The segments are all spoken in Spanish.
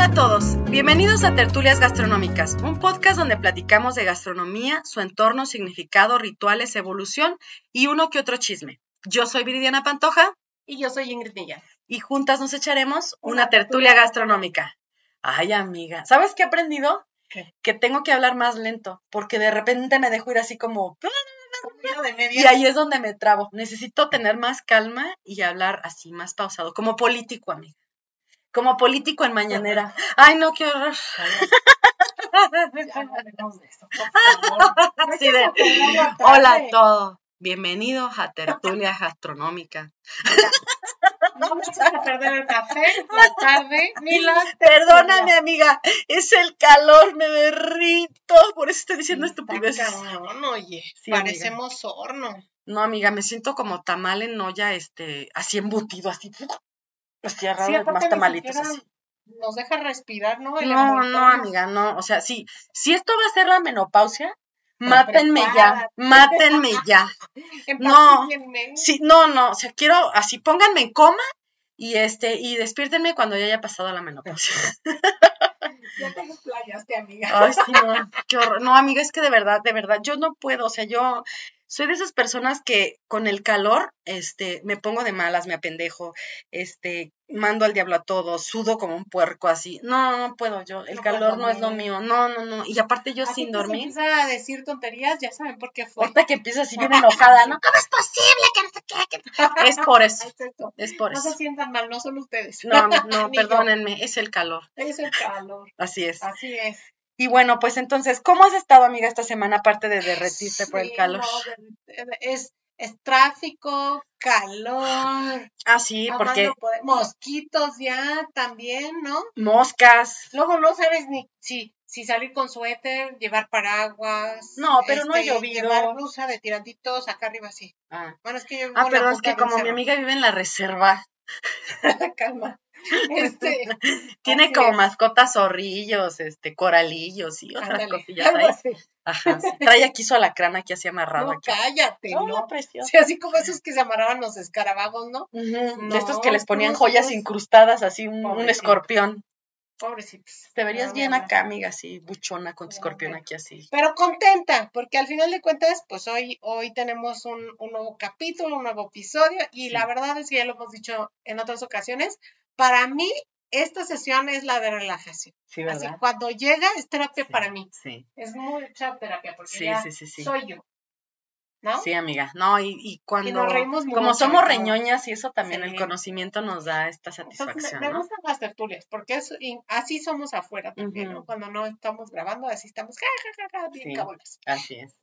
Hola a todos, bienvenidos a Tertulias Gastronómicas, un podcast donde platicamos de gastronomía, su entorno, significado, rituales, evolución y uno que otro chisme. Yo soy Viridiana Pantoja. Y yo soy Ingrid Milla. Y juntas nos echaremos una, tertulia gastronómica. Ay, amiga, ¿sabes qué he aprendido? Que tengo que hablar más lento, porque de repente me dejo ir así como... Y ahí es donde me trabo. Necesito tener más calma y hablar así, más pausado, como político, amiga como político en mañanera. Ay, no, qué horror. Hola a todos. Bienvenidos a Tertulia Gastronómica. No me a perder el café, la tarde, ni la... Perdóname, amiga, es el calor, me derrito, por eso estoy diciendo estupideces. No, oye, parecemos horno. No, amiga, me siento como tamal en olla, este, así embutido, así pues tierra sí, más tamalitos así. Nos deja respirar, ¿no? no, no, amiga, no. O sea, sí, si esto va a ser la menopausia, mátenme ya, mátenme ya. no, sí, no, no, o sea, quiero así, pónganme en coma y este, y despiértenme cuando ya haya pasado la menopausia. Ya te explayaste, amiga. Ay, sí, no, qué horror. No, amiga, es que de verdad, de verdad, yo no puedo, o sea, yo soy de esas personas que con el calor, este, me pongo de malas, me apendejo, este, mando al diablo a todos, sudo como un puerco así. No, no puedo yo, el calor no es lo mío, no, no, no. Y aparte yo sin dormir. empieza a decir tonterías, ya saben por qué fue. Ahorita que empieza así bien enojada, ¿no? ¿Cómo es posible que no sé qué? Es por eso. Es por eso. No se sientan mal, no son ustedes. No, no, perdónenme, es el calor. Es el calor. Así es. Así es. Y bueno, pues entonces, ¿cómo has estado, amiga, esta semana, aparte de derretirte por el calor? es, es tráfico, calor. Ah, sí, porque... Mosquitos ya también, ¿no? Moscas. Luego no sabes ni si, si salir con suéter, llevar paraguas. No, pero no ha este, llovido. Llevar blusa de tirantitos acá arriba, sí. Ah, bueno, es que yo ah pero es que como mi amiga vive en la reserva. Calma. Este, Tiene como mascotas zorrillos, este, coralillos y otras cosillas ahí. Ajá, Trae aquí su alacrán aquí así amarrado. No, aquí. cállate, No, ¿no? Sí, así como esos que se amarraban los escarabajos, ¿no? de estos que les ponían joyas incrustadas, así un, un escorpión. Pobrecitos. Te verías bien acá, amiga, así, buchona con tu escorpión aquí así. Pero contenta, porque al final de cuentas, pues hoy, hoy tenemos un, un nuevo capítulo, un nuevo episodio, y la verdad es que ya lo hemos dicho en otras ocasiones, para mí esta sesión es la de relajación. Sí, ¿verdad? Así, cuando llega es terapia para mí. Sí. Es mucha terapia porque Sí, ya sí, sí, sí. soy yo. ¿No? Sí, amiga. No, y, y cuando. Y nos reímos mucho, como somos reñoñas y eso también, el conocimiento nos da esta Entonces, satisfacción. me, me ¿no? gustan las tertulias, porque es, así somos afuera también. ¿no? Cuando no estamos grabando, así estamos, ja, ja, ja, ja, bien Sí. cabolas. Así es.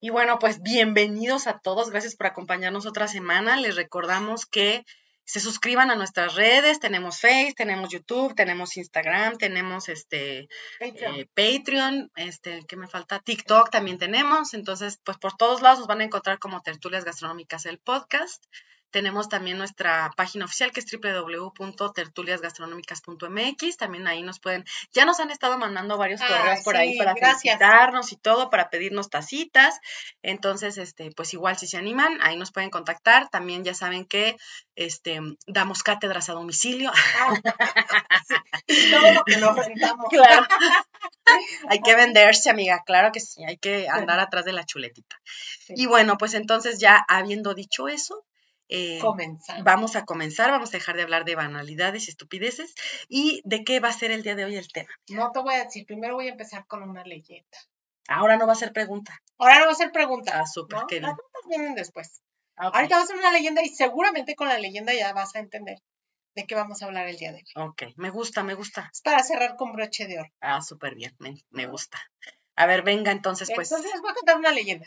Y bueno, pues bienvenidos a todos. Gracias por acompañarnos otra semana. Les recordamos que se suscriban a nuestras redes. Tenemos Face, tenemos YouTube, tenemos Instagram, tenemos este Patreon. eh, Patreon, este, ¿qué me falta? TikTok también tenemos. Entonces, pues por todos lados nos van a encontrar como Tertulias Gastronómicas el podcast. Tenemos también nuestra página oficial que es www.tertuliasgastronómicas.mx. También ahí nos pueden, ya nos han estado mandando varios Ah, correos por ahí para gracias. felicitarnos y todo, para pedirnos tacitas. Entonces, este, pues igual si se animan, ahí nos pueden contactar. También ya saben que este, damos cátedras a domicilio. Y todo lo que nos rentamos. Claro. hay que venderse, amiga, claro que sí, hay que andar atrás de la chuletita. Sí. Y bueno, pues entonces ya habiendo dicho eso, eh, Comenzamos. vamos a comenzar, vamos a dejar de hablar de banalidades y estupideces y de qué va a ser el día de hoy el tema. No te voy a decir, primero voy a empezar con una leyenda. Ahora no va a ser pregunta. Ahora no va a ser pregunta. Ah, súper, ¿no? Las preguntas vienen después. Ah, ok. Ahorita va a ser una leyenda y seguramente con la leyenda ya vas a entender de qué vamos a hablar el día de hoy. Ok, me gusta, me gusta. Es para cerrar con broche de oro. Ah, súper bien, me, me gusta. A ver, venga entonces, pues. Entonces les voy a contar una leyenda.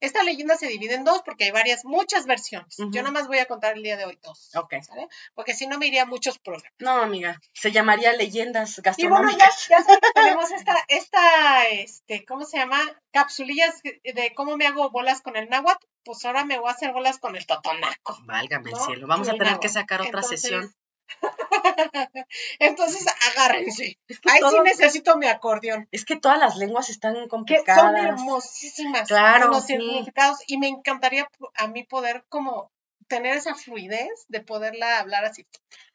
Esta leyenda se divide en dos porque hay varias, muchas versiones. Yo Ujú. nada más voy a contar el día de hoy dos. Ok. ¿sale? Porque si no me iría a muchos programas. No, amiga, se llamaría leyendas Y bueno, ya, gastronómicas. tenemos esta, esta, este, ¿cómo se llama? Capsulillas de cómo me hago bolas con el náhuatl. Pues ahora me voy a hacer bolas con el totonaco. Válgame el cielo. Vamos a tener náhuatl. que sacar otra Entonces, sesión. Entonces, agárrense. Ahí sí necesito mi acordeón. Es que todas las lenguas están Que son complicadas. hermosísimas. Claro, con los sí. significados. Y me encantaría a mí poder como tener esa fluidez de poderla hablar así.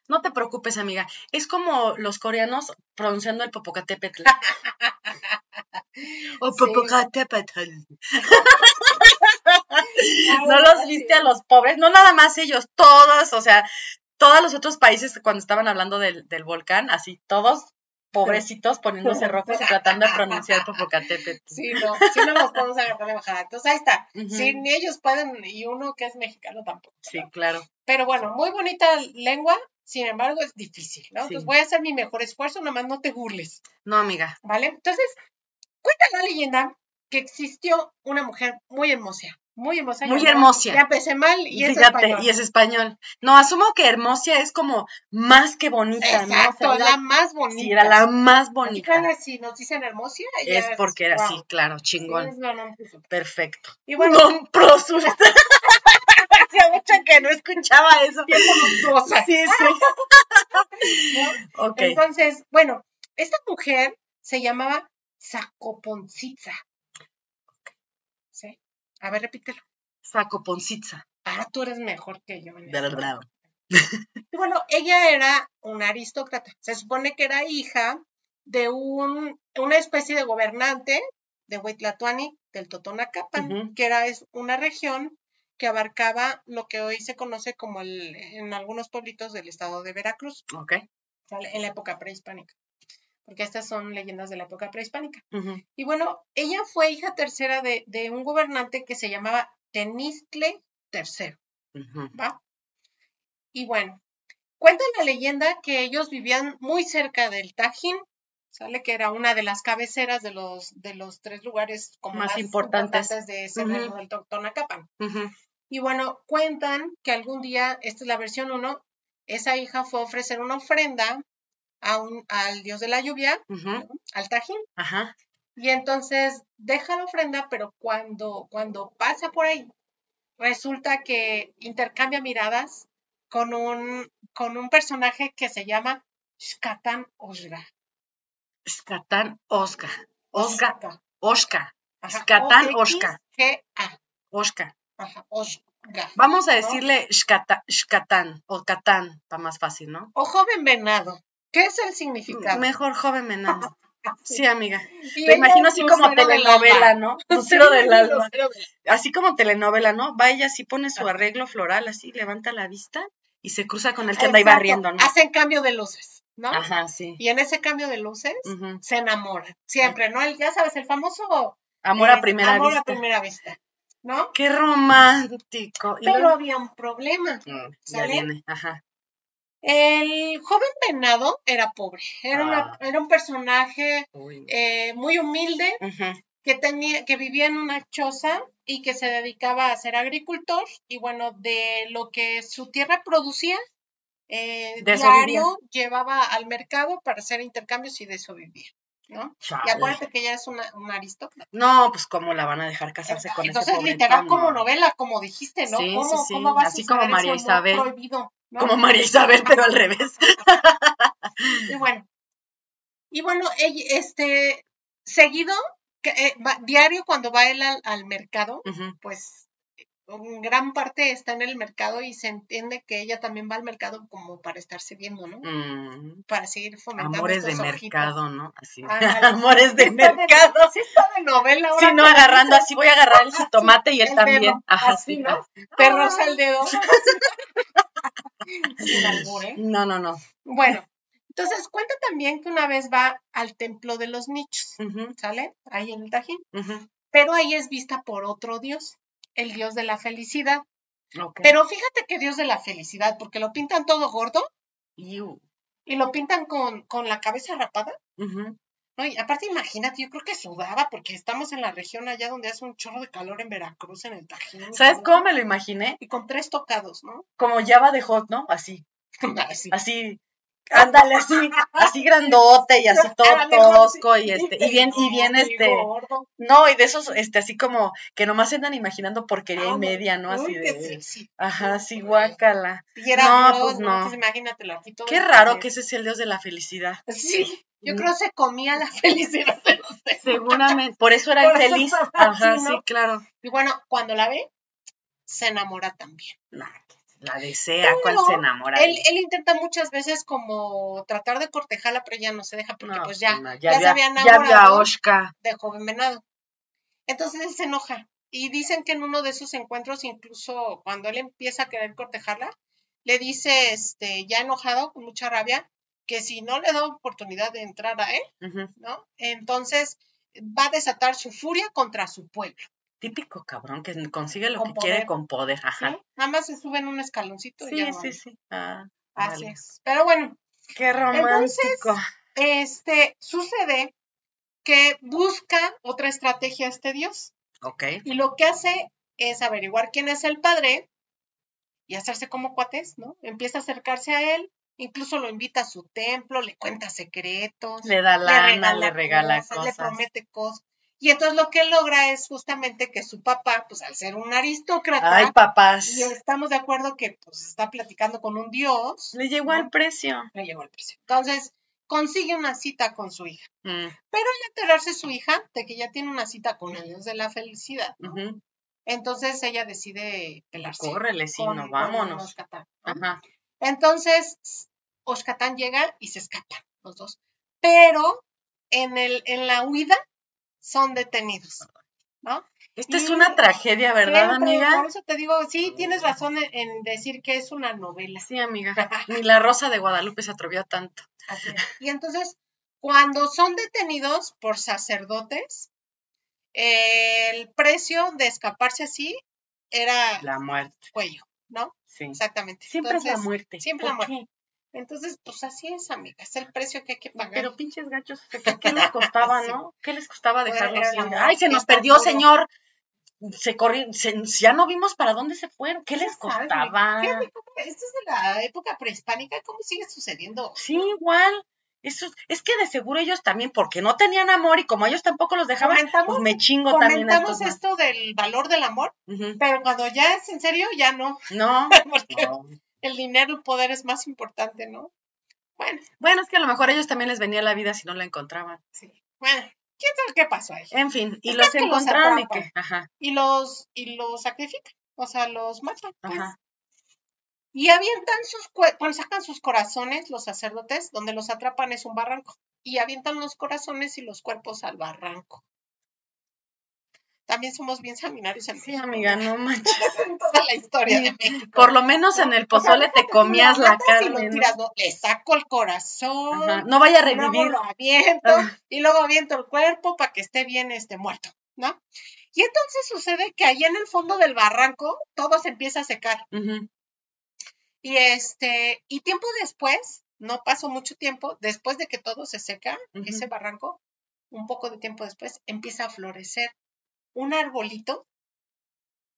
No te preocupes, amiga. Es como los coreanos pronunciando el Popocatépetl. o. Popocatépetl. ¿No los viste a los pobres? No nada más ellos, todos, o sea, todos los otros países cuando estaban hablando del, del volcán, así todos pobrecitos poniéndose rojos y tratando de pronunciar Popocatépetl. Sí, no, sí no los podemos agarrar de bajada. Entonces ahí está. Si ni ellos pueden, y uno que es mexicano tampoco. Sí, claro. Pero bueno, muy bonita lengua, sin embargo es difícil, ¿no? Sí. Entonces voy a hacer mi mejor esfuerzo, nomás no te burles, No, amiga. ¿vale? Entonces, cuenta la leyenda que existió una mujer muy hermosa, muy hermosa. Muy hermosa. Ya empecé mal y es Fíjate, español. y es español. No, asumo que Hermosia es como más que bonita, ¿no? O sea, Exacto, la más bonita. sí, era la más bonita. claro, si nos dicen hermosa, Es porque era wow. así, claro, Sí, chingón. es non plus ultra. Perfecto. Y bueno, ultra. Hacía mucho que no escuchaba eso. bien voluptuosa. Sí, sí. ¿no? Ok. Entonces, bueno, esta mujer se llamaba Zacoponcitza. A ver, repítelo. Sacoponcitza. Ah, tú eres mejor que yo. en De verdad. Y bueno, ella era una aristócrata. Se supone que era hija de un, una especie de gobernante de Huitlatuani, del Totonacapan, que era es una región que abarcaba lo que hoy se conoce como el, en algunos pueblitos del estado de Veracruz, Ok. en la época prehispánica. Porque estas son leyendas de la época prehispánica. Y bueno, ella fue hija tercera de, de un gobernante que se llamaba Tenistle III. ¿va? Y bueno, cuenta la leyenda que ellos vivían muy cerca del Tajín, ¿sale? Que era una de las cabeceras de los, de los tres lugares como Más más, importantes. importantes. de ese reino del Totonacapan. Ujú. Y bueno, cuentan que algún día, esta es la versión 1, esa hija fue a ofrecer una ofrenda a un, al dios de la lluvia, al Tajín. Ajá. Y entonces deja la ofrenda, pero cuando, cuando pasa por ahí, resulta que intercambia miradas con un, con un personaje que se llama Shkatan Osga. Osca. Osga. Osca. Ajá, Shkatan O-X-G-A. Osca. Ajá, Osga. Vamos a decirle Shkata- Shkatán o Catán, para más fácil, ¿no? O joven venado. ¿Qué es el significado? Mejor joven menado. Sí, amiga. Ella imagino así como telenovela. ¿no? Lucero del alma. Así como telenovela, ¿no? Va ella así pone su arreglo floral, así levanta la vista y se cruza con el que anda ahí barriendo, ¿no? Hacen cambio de luces, ¿no? Ajá, sí. Y en ese cambio de luces se enamoran. Siempre, ¿no? El- ya sabes, el famoso Amor a eh, primera amor vista. a primera vista, ¿no? Qué romántico. Y Pero luego- había un problema. Mm, ya ¿sale? viene, ajá. El joven venado era pobre, era, una- Ah. era un personaje eh, muy humilde que tenía, que vivía en una choza y que se dedicaba a ser agricultor y bueno, de lo que su tierra producía, eh, diario llevaba al mercado para hacer intercambios y de eso vivía, ¿no? Y acuérdate que ella es una, una aristócrata. No, pues cómo la van a dejar casarse con ese Entonces, literal como novela, como dijiste, ¿no? Sí, ¿Cómo, sí, sí, cómo va a así como María Isabel. prohibido, ¿no? Como María Isabel, pero al revés. Y bueno, y bueno, este, seguido, que, eh, va- diario cuando va él al, al mercado, pues en gran parte está en el mercado y se entiende que ella también va al mercado como para estarse viendo, ¿no? Mm, Para seguir fomentando Amores de ojitos. mercado, ¿no? Así. Amores de mercado. Sí está de novela ahora Sí, no agarrando así, voy a agarrar el jitomate y él el también. Ajá, así, sí. ¿no? Perros al dedo. ¿Eh? No, no, no. Bueno, entonces cuenta también que una vez va al templo de los nichos, ¿sale? Ahí en el Tajín. Pero ahí es vista por otro dios, el dios de la felicidad. Ok. Pero fíjate que dios de la felicidad, porque lo pintan todo gordo y lo pintan con, con la cabeza rapada. Ujú. No, y aparte imagínate, yo creo que sudaba porque estamos en la región allá donde hace un chorro de calor en Veracruz, en el Tajín. ¿Sabes cómo me lo imaginé? Y con tres tocados, ¿no? Como Java de Hot, ¿no? Así, Así. así, ándale así, así grandote y así todo tosco y este, y bien, y bien este, no, y de esos, este, así como que nomás se andan imaginando porquería y Ah, media, ¿no? Así de, ajá, sí, guácala. Era No, pues no. Pues imagínatelo aquí todo. Qué raro que ese sea el dios de la felicidad. Sí, yo Mm. creo se comía la felicidad de los. Seguramente, por eso era infeliz. Ajá, sí, claro. Y bueno, cuando la ve, se enamora también. Nah, la desea, cuál Pero se enamora. Él, él intenta muchas veces como tratar de cortejarla, pero ella no se deja porque No, pues ya, no, ya, se había ya enamorado Oshka. de joven venado. Entonces él se enoja. Y dicen que en uno de esos encuentros, incluso cuando él empieza a querer cortejarla, le dice, este, ya enojado, con mucha rabia, que si no le da oportunidad de entrar a él. ¿no? Entonces va a desatar su furia contra su pueblo. Típico cabrón que consigue lo Con que quiere con poder. ¿sí? Ajá. Nada más se sube en un escaloncito y Sí, ya sí, sí. Ah, Así vale. es. Pero bueno, Qué romántico. este sucede que busca otra estrategia este dios ok. y lo que hace es averiguar quién es el padre y hacerse como cuates, ¿no? Empieza a acercarse a él, incluso lo invita a su templo, le cuenta secretos, Le da lana, le regala cosas, le promete cosas. Y entonces lo que logra es justamente que su papá, pues al ser un aristócrata, Ay, papás. y estamos de acuerdo que pues está platicando con un dios, Le llegó ¿no? al precio. le llegó el precio. Entonces, consigue una cita con su hija. Mm, Pero al enterarse su hija de que ya tiene una cita con el dios de la felicidad, entonces ella decide pelarse. Córrele, sí, con- no, vámonos. Ajá. Entonces, Oshkatán llega y se escapan los dos. Pero en, el, en la huida son detenidos, ¿no? Esta es una tragedia, ¿verdad, Siempre, amiga? Por eso te digo, sí, tienes razón en, en decir que es una novela. Sí, amiga. Ni la Rosa de Guadalupe se atrevió a tanto. Así es. Y entonces, cuando son detenidos por sacerdotes, el precio de escaparse así era La muerte, cuello, ¿no? sí. Exactamente. Siempre es la muerte. siempre la ¿Por muerte. Entonces, pues así es, amiga, es el precio que hay que qué? pagar. Pero pinches gachos, sea, ¿qué les costaba, Sí. no? ¿Qué les costaba la muerte, Ay, se nos perdió, señor. Se corrió, se- ya no vimos para dónde se fueron. ¿Qué les costaba? Fíjate Esto es de la época prehispánica, ¿cómo sigue sucediendo? Sí, igual. Eso, es que de seguro ellos también, porque no tenían amor y como ellos tampoco los dejaban, Comentamos- pues me chingo también a Comentamos esto del valor del amor, pero cuando ya es en serio, ya no, No, porque no. El dinero, el poder es más importante, ¿no? Bueno, Bueno, es que a lo mejor a ellos también les venía la vida si no la encontraban. sí. Bueno, ¿quién sabe qué pasó ahí? En fin, y los que los encontraron y atrapan. que, ajá, Y los, y los sacrifican, o sea, los matan. pues. ajá. Y avientan sus bueno, sacan sus corazones los sacerdotes, donde los atrapan es un barranco. Y avientan los corazones y los cuerpos al barranco. También somos bien seminarios en Sí, México, amiga, no manches. en toda la historia de México. Por lo menos en el pozole te comías la carne. tiras, ¿no? Le saco el corazón, Ajá. No vaya a y luego revivir. lo aviento, Ah. y luego aviento el cuerpo para que esté bien este muerto, ¿no? Y entonces sucede que ahí en el fondo del barranco todo se empieza a secar. Y este, y tiempo después, no pasó mucho tiempo, después de que todo se seca, ese barranco, un poco de tiempo después, empieza a florecer un arbolito.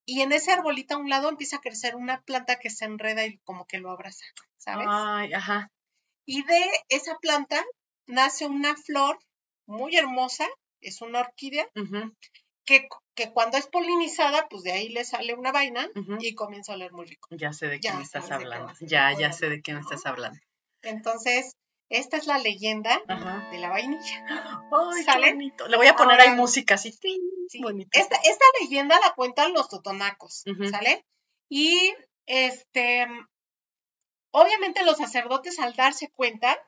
Y en ese arbolito a un lado empieza a crecer una planta que se enreda y como que lo abraza, ¿sabes? Ay, ajá. Y de esa planta nace una flor muy hermosa, es una orquídea, que, que cuando es polinizada, pues de ahí le sale una vaina y comienza a oler muy rico. Ya sé de Ya quién estás qué hablando. Ya, ya sé de quién ¿no? estás hablando. Entonces, esta es la leyenda Ajá. de la vainilla. Ay, qué ¿Sale? bonito. Le voy a poner ahí música así. Sí. Bonito. Esta, esta leyenda la cuentan los totonacos. ¿sale? Y este, obviamente los sacerdotes al darse cuenta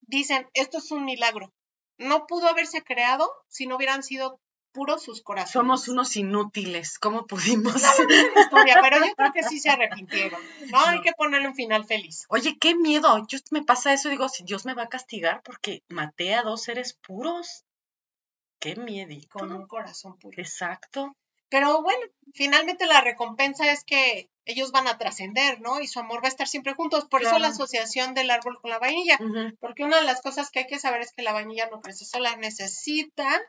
dicen, esto es un milagro. No pudo haberse creado si no hubieran sido puros sus corazones. Somos unos inútiles. ¿Cómo pudimos? Historia, pero yo creo que sí se arrepintieron. No, hay que ponerle un final feliz. Oye, qué miedo. Yo me pasa eso, digo, si Dios me va a castigar porque maté a dos seres puros. Qué miedito. Con un corazón puro. Exacto. Pero bueno, finalmente la recompensa es que ellos van a trascender, ¿no? Y su amor va a estar siempre juntos. Por eso la asociación del árbol con la vainilla. Porque una de las cosas que hay que saber es que la vainilla no crece sola, necesita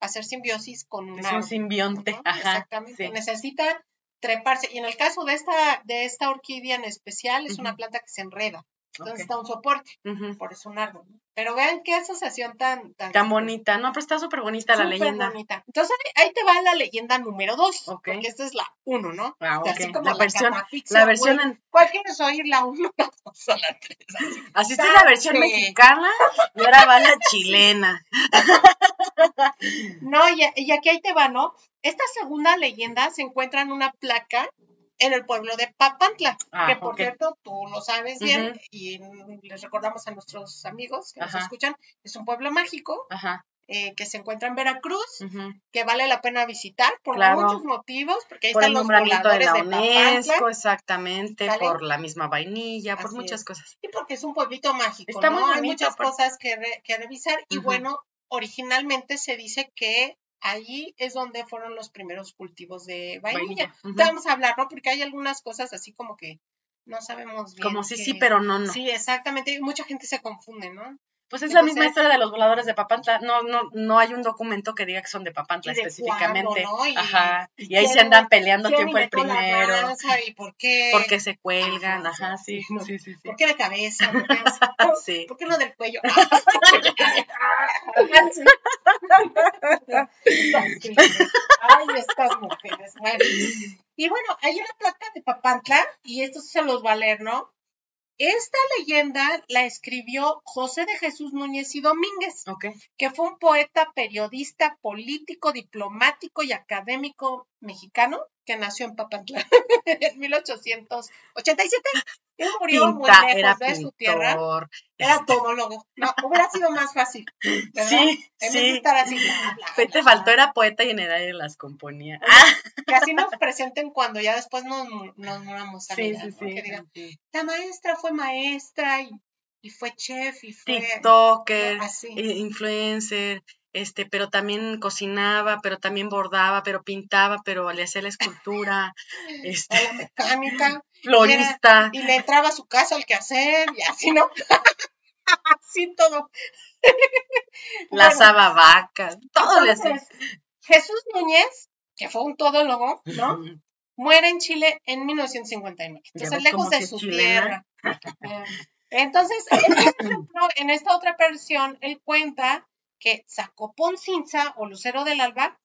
hacer simbiosis con un Es un simbionte, Ajá, Exactamente. Necesita treparse. Y en el caso de esta, de esta orquídea en especial, es una planta que se enreda. Entonces está un soporte, por eso un árbol. Pero vean qué asociación tan... Tan, bonita, no, pero está súper bonita la leyenda. bonita. Entonces ahí te va la leyenda número dos, porque esta es la uno, ¿no? Ah, Así como la, versión, la versión en... ¿Cuál quieres oír? La uno, la dos o la tres? Así, es la versión mexicana y ahora va la chilena. no, y, y aquí ahí te va, ¿no? Esta segunda leyenda se encuentra en una placa en el pueblo de Papantla, ah, que por cierto tú lo sabes bien y les recordamos a nuestros amigos que nos escuchan, es un pueblo mágico eh, que se encuentra en Veracruz, que vale la pena visitar por muchos motivos, porque ahí están los voladores de, la UNESCO, exactamente, por la misma vainilla, por muchas cosas. Y porque es un pueblito mágico, Está ¿no? Hay muchas cosas que, que revisar y bueno, originalmente se dice que allí es donde fueron los primeros cultivos de vainilla. Vamos a hablar, ¿no? Porque hay algunas cosas así como que no sabemos bien. Como sí, sí, pero no, no. Sí, exactamente. Mucha gente se confunde, ¿no? Pues es la misma historia de los voladores de Papantla. No, no, no hay un documento que diga que son de Papantla específicamente. Y, ajá. Y, ahí se andan peleando quién, fue el primero. y por qué. Por qué se cuelgan, ajá, sí, sí, sí, ¿Por qué de cabeza? ¿Por qué, sí. ¿Por qué no del cuello? Ay, estas mujeres. Bueno. Y bueno, hay una plata de Papantla, y esto se los va a leer, ¿no? Esta leyenda la escribió José de Jesús Núñez y Domínguez, que fue un poeta, periodista, político, diplomático y académico mexicano que nació en Papantla en 1887. Él murió muy lejos de su tierra. Era todólogo. No, hubiera sido más fácil. Sí, en sí. estar así. Te faltó, era poeta y en edad las componía. Que así nos presenten cuando ya después nos, nos muramos a sí, sí, sí, la maestra fue maestra y, y fue chef y fue... TikToker, influencer, este, pero también cocinaba, pero también bordaba, pero pintaba, pero le hacía la escultura, este, la mecánica, florista. Y, le entraba a su casa al quehacer, y así, ¿no? así todo. Lazaba vacas, todo le hacía. Jesús Núñez, que fue un todólogo, ¿no? Muere en Chile en 1959. Entonces, lejos de su tierra. Eh, entonces, en esta otra versión, él cuenta que Zacopón Cinza o Lucero del Alba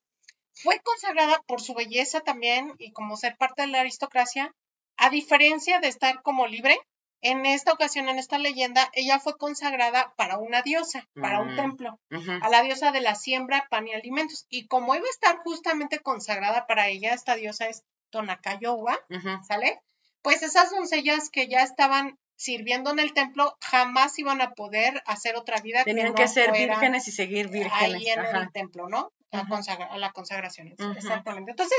fue consagrada por su belleza también y como ser parte de la aristocracia, a diferencia de estar como libre, en esta ocasión, en esta leyenda, ella fue consagrada para una diosa, para un mm, templo, a la diosa de la siembra, pan y alimentos. Y como iba a estar justamente consagrada para ella, esta diosa es Tonacayowa, ¿sale? Pues esas doncellas que ya estaban sirviendo en el templo jamás iban a poder hacer otra vida. Tenían que, ser vírgenes y seguir vírgenes. Ahí en el templo, ¿no? A, la consagración. Exactamente. Entonces,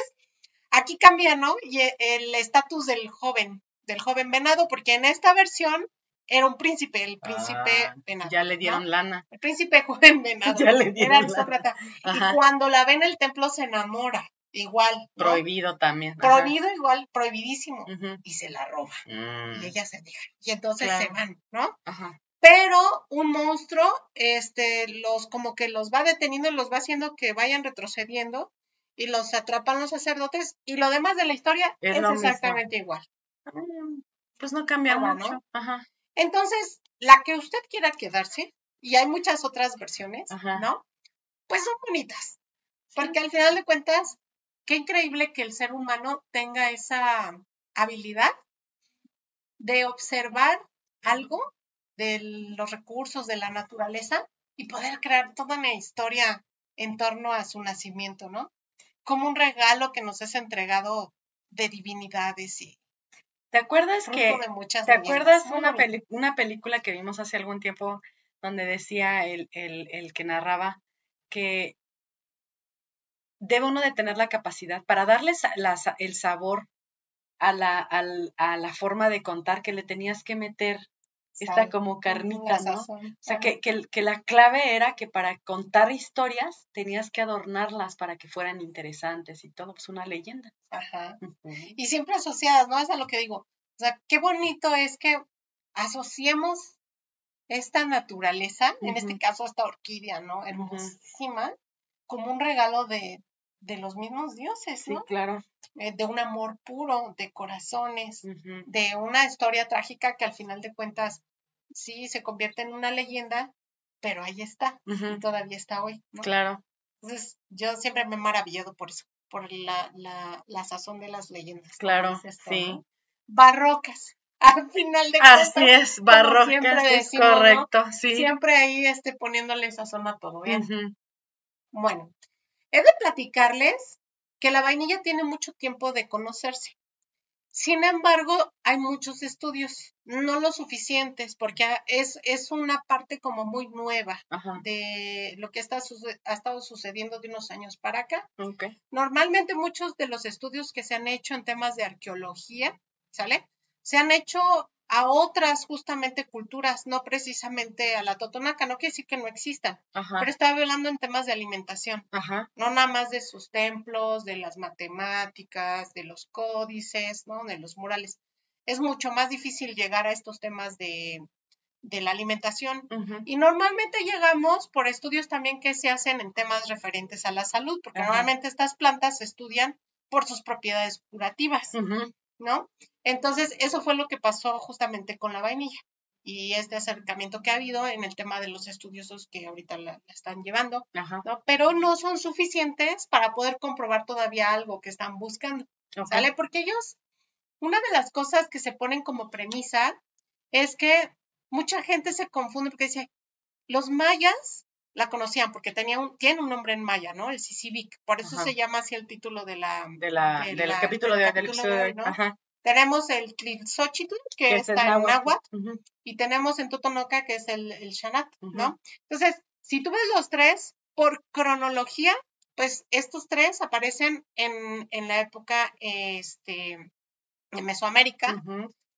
aquí cambia, ¿no? Y e, el estatus del joven, del joven venado, porque en esta versión era un príncipe, el príncipe ah, venado. Ya le dieron lana. El príncipe joven venado. Ya le dieron era aristócrata. Y cuando la ve en el templo se enamora igual. Prohibido también. Prohibido igual, prohibidísimo. Y se la roba. Mm. Y ella se deja. Y entonces se van, ¿no? Ajá. Pero un monstruo, este, los, como que los va deteniendo los va haciendo que vayan retrocediendo y los atrapan los sacerdotes y lo demás de la historia es, exactamente igual. Mm, pues no cambia mucho. ¿no? Ajá. Entonces, la que usted quiera quedarse, y hay muchas otras versiones, ¿no? Pues son bonitas. Porque al final de cuentas, qué increíble que el ser humano tenga esa habilidad de observar algo de los recursos de la naturaleza y poder crear toda una historia en torno a su nacimiento, ¿no? Como un regalo que nos es entregado de divinidades y ¿Te acuerdas que ¿Te acuerdas una, una película que vimos hace algún tiempo donde decía el, el, el que narraba que debe uno de tener la capacidad para darles el sabor a la, a la forma de contar que le tenías que meter esta como carnita, ¿no? O sea, que, que, la clave era que para contar historias tenías que adornarlas para que fueran interesantes y todo, pues una leyenda. Ajá. Y siempre asociadas, ¿no? Es a lo que digo. O sea, qué bonito es que asociemos esta naturaleza, en este caso esta orquídea, ¿no? Hermosísima, como un regalo de, de los mismos dioses, ¿no? Sí, claro. Eh, de un amor puro, de corazones, de una historia trágica que al final de cuentas sí se convierte en una leyenda, pero ahí está, y todavía está hoy, ¿no? Claro. Entonces, yo siempre me he maravillado por eso, por la, la, la sazón de las leyendas. Claro, sí. Barrocas. Al final de cuentas. Así es, barrocas, es correcto, sí. Siempre ahí este, poniéndole sazón a todo, ¿bien? Bueno, He de platicarles que la vainilla tiene mucho tiempo de conocerse. Sin embargo, hay muchos estudios, no lo suficientes, porque es, es una parte como muy nueva de lo que está, ha estado sucediendo de unos años para acá. Normalmente muchos de los estudios que se han hecho en temas de arqueología, ¿sale? Se han hecho a otras justamente culturas, no precisamente a la totonaca, no quiere decir que no existan, pero estaba hablando en temas de alimentación, no nada más de sus templos, de las matemáticas, de los códices, ¿no? de los murales. Es mucho más difícil llegar a estos temas de, de la alimentación. Y normalmente llegamos por estudios también que se hacen en temas referentes a la salud, porque normalmente estas plantas se estudian por sus propiedades curativas. ¿No? Entonces, eso fue lo que pasó justamente con la vainilla y este acercamiento que ha habido en el tema de los estudiosos que ahorita la, están llevando, ¿no? Pero no son suficientes para poder comprobar todavía algo que están buscando, ¿sale? Porque ellos, una de las cosas que se ponen como premisa es que mucha gente se confunde porque dice, los mayas la conocían porque tenía un, tiene un nombre en maya, ¿no? El Sisivic. Por eso se llama así el título de la... De la del capítulo de, hoy, ¿no? Tenemos el Tlilxochitl, que está en náhuatl, y tenemos en Totonoca, que es el, el Shanat, ¿no? Entonces, si tú ves los tres, por cronología, pues estos tres aparecen en, en la época este, de Mesoamérica,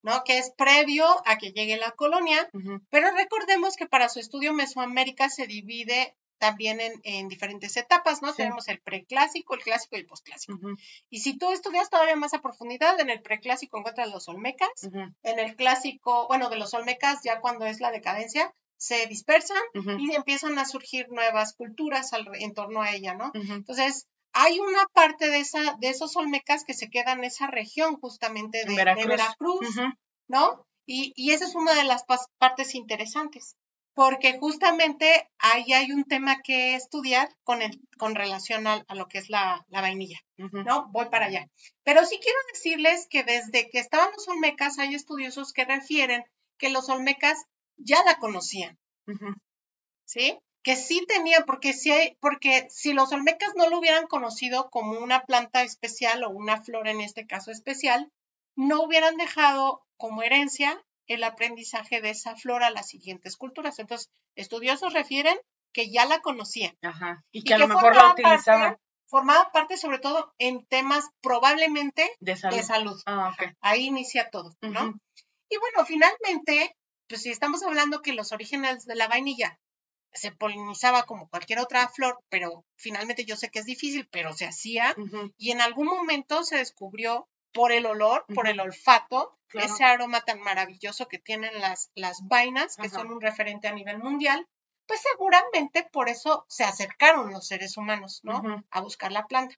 ¿no? Que es previo a que llegue la colonia, pero recordemos que para su estudio Mesoamérica se divide también en, diferentes etapas, ¿no? Tenemos el preclásico, el clásico y el postclásico. Y si tú estudias todavía más a profundidad, en el preclásico encuentras los olmecas, en el clásico, bueno, de los olmecas ya cuando es la decadencia, se dispersan y empiezan a surgir nuevas culturas en torno a ella, ¿no? Entonces, hay una parte de, esa, de esos olmecas que se quedan en esa región justamente de Veracruz, ¿no? Y, y, esa es una de las partes interesantes, porque justamente ahí hay un tema que estudiar con, el, con relación a, lo que es la, vainilla, ¿no? Voy para allá. Pero sí quiero decirles que desde que estaban los olmecas, hay estudiosos que refieren que los olmecas ya la conocían, ¿sí? Que sí tenía, porque si, hay, porque si los olmecas no lo hubieran conocido como una planta especial o una flor en este caso especial, no hubieran dejado como herencia el aprendizaje de esa flor a las siguientes culturas. Entonces, estudiosos refieren que ya la conocían. Ajá. Y que a lo mejor la utilizaban. formaba parte sobre todo en temas probablemente de salud. Ah, Ahí inicia todo, ¿no? Y bueno, finalmente, pues si estamos hablando que los orígenes de la vainilla se polinizaba como cualquier otra flor, pero finalmente yo sé que es difícil, pero se hacía. Y en algún momento se descubrió por el olor, por el olfato, ese aroma tan maravilloso que tienen las, las vainas, que son un referente a nivel mundial, pues seguramente por eso se acercaron los seres humanos, ¿no? A buscar la planta.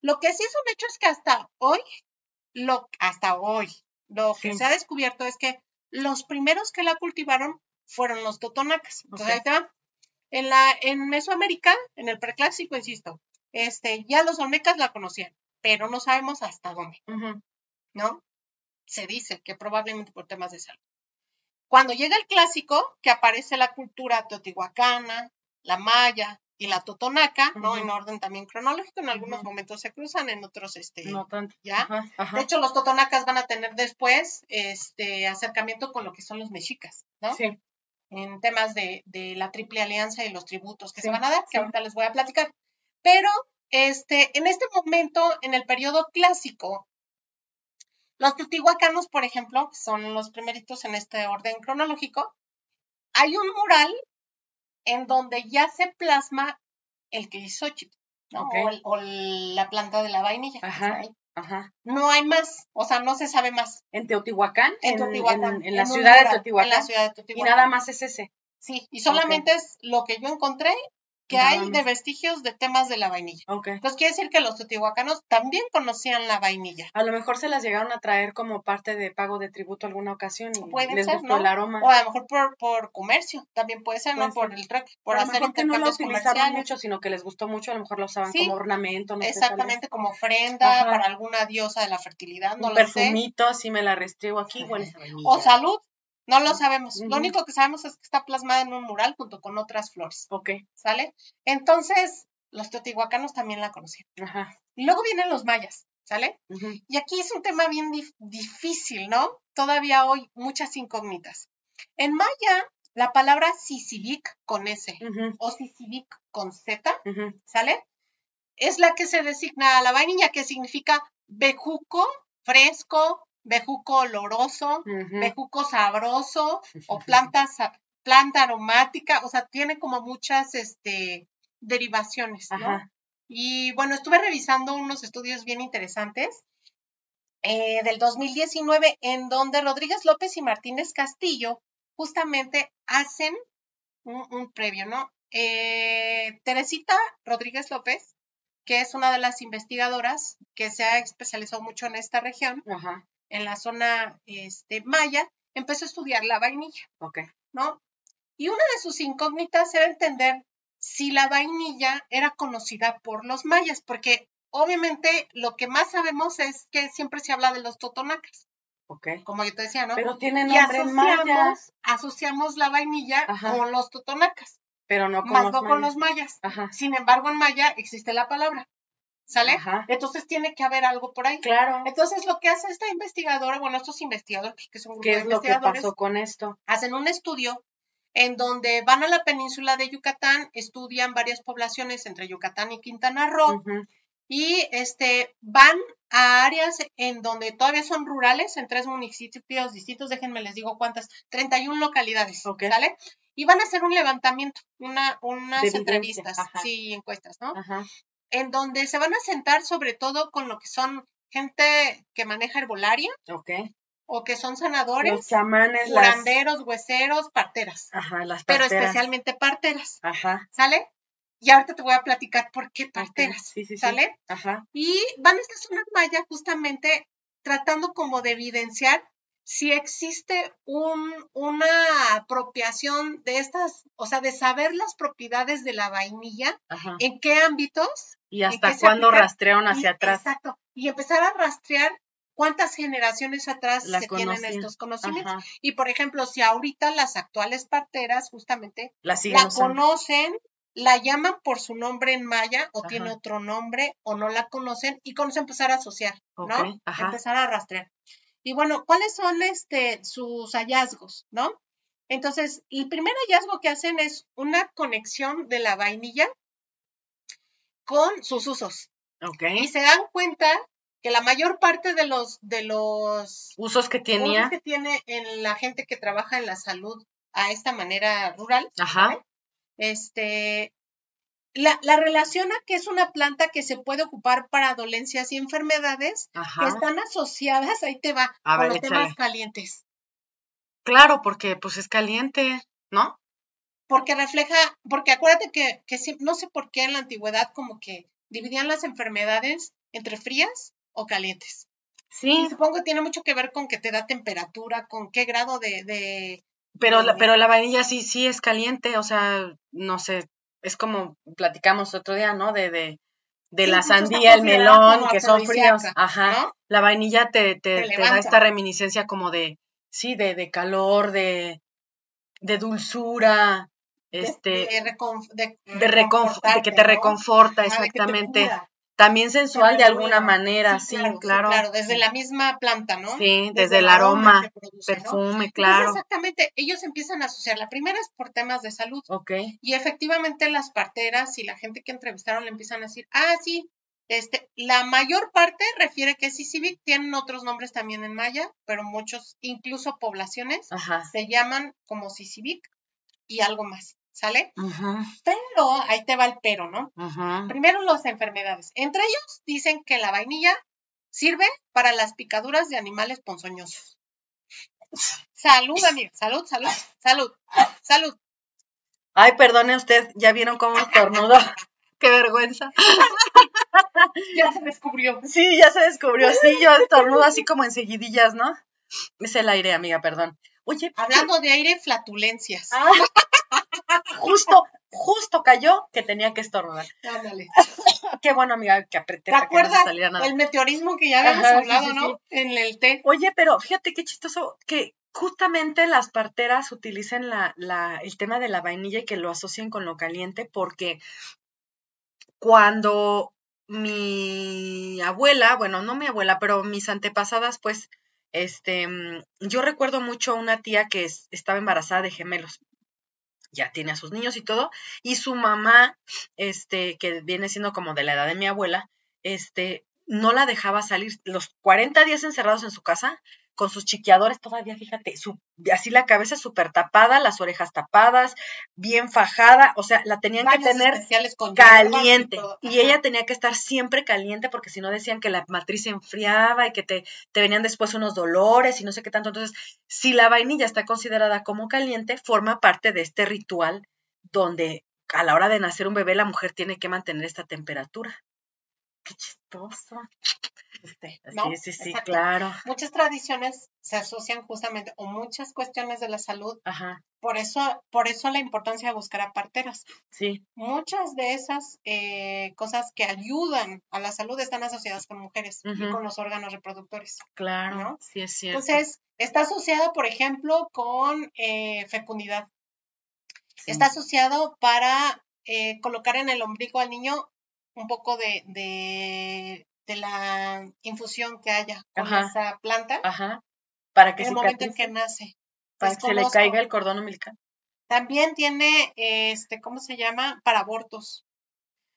Lo que sí es un hecho es que hasta hoy, lo, hasta hoy, lo que se ha descubierto es que los primeros que la cultivaron fueron los totonacas. Entonces, En, la, en Mesoamérica, en el preclásico, insisto, este, ya los olmecas la conocían, pero no sabemos hasta dónde, ¿no? Se dice que probablemente por temas de salud. Cuando llega el clásico, que aparece la cultura teotihuacana, la maya y la totonaca, ¿no? En orden también cronológico, en algunos momentos se cruzan, en otros, este, no tanto. ¿ya? De hecho, los totonacas van a tener después, este, acercamiento con lo que son los mexicas, ¿no? Sí en temas de, la triple alianza y los tributos que se van a dar, que ahorita les voy a platicar. Pero este, en este momento, en el periodo clásico, Los teotihuacanos, por ejemplo, son los primeritos en este orden cronológico, hay un mural en donde ya se plasma el que hizo ¿no? Ok. o, el- o la planta de la vainilla. que Ajá. está ahí. Ajá. No hay más, o sea, no se sabe más. En Teotihuacán, En, Teotihuacán. en- en la ciudad de Teotihuacán. En la ciudad de Y nada más es ese. Sí, y solamente es lo que yo encontré que hay de vestigios de temas de la vainilla. Ok. Entonces quiere decir que los teotihuacanos también conocían la vainilla. A lo mejor se las llegaron a traer como parte de pago de tributo alguna ocasión y Puede les ser, gustó ¿no? el aroma. O a lo mejor por, por comercio, también puede ser, ¿no? Por el trueque, por a hacer mejor que no lo utilizaron mucho, sino que les gustó mucho, a lo mejor lo usaban Sí, como ornamento, no. Exactamente, como ofrenda Ajá. para alguna diosa de la fertilidad, no Un lo sé. perfumito, así me la restriego aquí. O salud, no lo sabemos. Lo único que sabemos es que está plasmada en un mural junto con otras flores, Ok, ¿sale? Entonces, los teotihuacanos también la conocían. ajá. Y luego vienen los mayas, ¿sale? Y aquí es un tema bien dif- difícil, ¿no? Todavía hoy muchas incógnitas. En maya, la palabra sisivic con S o sisivic con Z. ¿sale? Es la que se designa a la vainilla, que significa bejuco fresco, bejuco oloroso, bejuco sabroso o planta, planta aromática, o sea, tiene como muchas este, derivaciones, ¿no? Ajá. Y bueno, estuve revisando unos estudios bien interesantes eh, del 2019 en donde Rodríguez López y Martínez Castillo justamente hacen un, un previo, ¿no? Eh, Teresita Rodríguez López, que es una de las investigadoras que se ha especializado mucho en esta región, Ajá. En la zona este, maya, empezó a estudiar la vainilla. Ok. ¿no? Y una de sus incógnitas era entender si la vainilla era conocida por los mayas, porque obviamente lo que más sabemos es que siempre se habla de los totonacas, Ok. como yo te decía, ¿no? Pero tiene y nombre asociamos, asociamos la vainilla Ajá. con los totonacas, pero no con más los no con mayas. los mayas. Ajá. Sin embargo, en maya existe la palabra, ¿sale? Ajá. Entonces tiene que haber algo por ahí. Claro. Entonces, lo que hace esta investigadora, bueno, estos investigadores, que son un grupo ¿Qué de es lo que investigadores, pasó con esto? hacen un estudio en donde van a la península de Yucatán, estudian varias poblaciones entre Yucatán y Quintana Roo y este van a áreas en donde todavía son rurales, en tres municipios distintos, déjenme les digo cuántas, 31 localidades, Ok. ¿sale? Y van a hacer un levantamiento, una, unas entrevistas, ajá. sí, encuestas, ¿no? Ajá. En donde se van a sentar sobre todo con lo que son gente que maneja herbolaria Ok. o que son sanadores, Los chamanes, las... curanderos, hueseros, parteras Ajá, las pero parteras. especialmente parteras, Ajá. ¿sale? Y ahorita te voy a platicar por qué parteras, Sí, sí, sí. ¿sale? Ajá. Y van a esta zona maya justamente tratando como de evidenciar si existe un, una apropiación de estas, o sea, de saber las propiedades de la vainilla, Ajá. en qué ámbitos. ¿Y hasta cuándo rastrearon hacia y- atrás? Exacto. Y empezar a rastrear cuántas generaciones atrás Las se tienen estos conocimientos. Ajá. Y por ejemplo, si ahorita las actuales parteras justamente La conocen, la llaman por su nombre en maya o Ajá. tiene otro nombre o no la conocen y con eso empezar a asociar, ¿no? Empezar a rastrear. Y bueno, ¿cuáles son este sus hallazgos, no? Entonces, el primer hallazgo que hacen es una conexión de la vainilla con sus usos Ok. y se dan cuenta que la mayor parte de los de los Usos que usos tenía. que tiene en la gente que trabaja en la salud a esta manera rural Ajá. este, la, la relaciona que es una planta que se puede ocupar para dolencias y enfermedades que Ajá. están asociadas, ahí te va, A con ver, los temas calientes. Claro, porque pues es caliente, ¿no? Porque refleja, porque acuérdate que, que sí- no sé por qué en la antigüedad como que dividían las enfermedades entre frías o calientes. Y Sí, supongo que tiene mucho que ver con que te da temperatura, con qué grado de, de pero la, pero la vainilla sí, sí es caliente, o sea, no sé, es como platicamos otro día, ¿no? De, de, de Sí, la sandía, el melón, que son fríos. Ajá. ¿no? La vainilla te, te, Te te da esta reminiscencia como de, sí, de, de calor, de, de dulzura, este, de, reconf- de de, reconf- de que te reconforta, exactamente. También sensual de alguna manera, sí, claro. claro, desde la misma planta, ¿no? Sí, desde el aroma, perfume, Entonces, claro. exactamente, ellos empiezan a asociar. La primera es por temas de salud. Ok. Y efectivamente las parteras y la gente que entrevistaron le empiezan a decir, ah, sí, Este, la mayor parte refiere que Sisibic tienen otros nombres también en maya, pero muchos, incluso poblaciones, se llaman como Sisibic y algo más, ¿sale? Pero, ahí te va el pero, ¿no? Primero las enfermedades. Entre ellos dicen que la vainilla sirve para las picaduras de animales ponzoñosos. Salud, amiga, salud, salud, salud, salud. Ay, perdone usted, ya vieron cómo estornudo. Qué vergüenza. ya se descubrió. Sí, ya se descubrió. Sí, yo estornudo así como en seguidillas, ¿no? Es el aire, amiga, perdón. Oye. Hablando de aire, flatulencias. Ah, justo, justo cayó que tenía que estornudar. Ándale. Qué bueno, amiga, que apreté ¿Te acuerdas el meteorismo que ya habíamos hablado, ¿no? En el té. Oye, pero fíjate qué chistoso que justamente las parteras utilicen la, la, el tema de la vainilla y que lo asocien con lo caliente porque cuando mi abuela, bueno, no mi abuela, pero mis antepasadas, pues, este, mm, yo recuerdo mucho a una tía que estaba embarazada de gemelos. Ya tiene a sus niños y todo, y su mamá, este, que viene siendo como de la edad de mi abuela, este, no la dejaba salir los 40 días encerrados en su casa, con sus chiqueadores todavía, fíjate, su, así la cabeza súper tapada, las orejas tapadas, bien fajada, o sea, la tenían que tener caliente. Y, ella tenía que estar siempre caliente porque si no decían que la matriz se enfriaba y que te, te venían después unos dolores y no sé qué tanto. Entonces, si la vainilla está considerada como caliente, forma parte de este ritual donde a la hora de nacer un bebé la mujer tiene que mantener esta temperatura. Qué chistoso. Sí, sí, sí, claro. Muchas tradiciones se asocian justamente, o muchas cuestiones de la salud. Ajá. Por eso, por eso la importancia de buscar a parteras. Sí. Muchas de esas eh, cosas que ayudan a la salud están asociadas con mujeres y con los órganos reproductores. Claro, ¿no? sí es cierto. Entonces, está asociado, por ejemplo, con eh, fecundidad. Está asociado para eh, colocar en el ombligo al niño un poco de, de de la infusión que haya con esa planta. Ajá. Para que en el momento en que nace. Para que se le caiga el cordón umbilical. También tiene, este, ¿cómo se llama? Para abortos.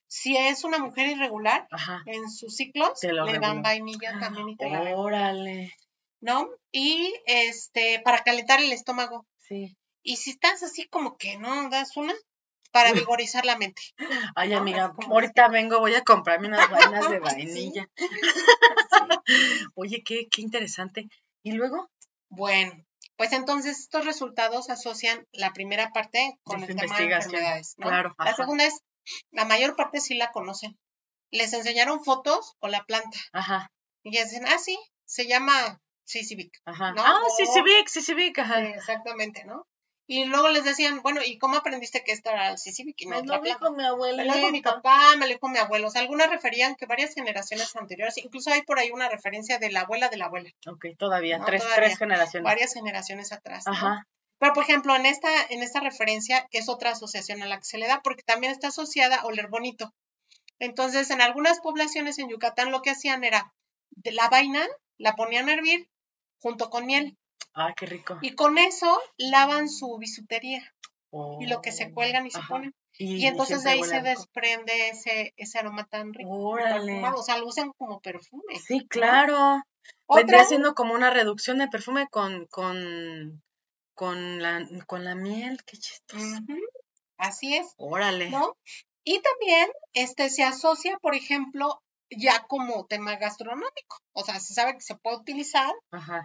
Si es una mujer irregular, en sus ciclos, le dan vainilla ah, también y te Órale. ¿No? Y este, para calentar el estómago. Sí. Y si estás así como que no das una, para vigorizar la mente. Ay, amiga, ahorita vengo, voy a comprarme unas vainas de vainilla. Oye, qué, qué interesante. ¿Y luego? Bueno, pues entonces estos resultados asocian la primera parte con el tema de enfermedades. Claro. La segunda es, la mayor parte sí la conocen. Les enseñaron fotos o la planta. Ajá. Y dicen, ah, sí, se llama Sisibic. Ajá. Ah, Sisibic, Sisibic, ajá. exactamente, ¿no? Y luego les decían, bueno, ¿y cómo aprendiste que esta era el y Me lo dijo mi abuela. Me lo dijo mi papá, me lo dijo mi abuelo. O sea, algunas referían que varias generaciones anteriores, incluso hay por ahí una referencia de la abuela de la abuela. Ok, todavía, tres, tres generaciones. Varias generaciones atrás. Ajá. Pero, por ejemplo, en esta, en esta referencia es otra asociación a la que se le da, porque también está asociada a oler bonito. Entonces, en algunas poblaciones en Yucatán lo que hacían era, de la vaina la ponían a hervir junto con miel Ah, qué rico. Y con eso lavan su bisutería y lo que se cuelgan y se ponen. Y, entonces de ahí se desprende ese, ese aroma tan rico. O sea, lo usan como perfume. Sí, claro. Vendría siendo como una reducción de perfume con, con, con, la, con la miel. Qué chistoso. Así es. Órale. ¿no? Y también este, se asocia, por ejemplo, ya como tema gastronómico. O sea, se sabe que se puede utilizar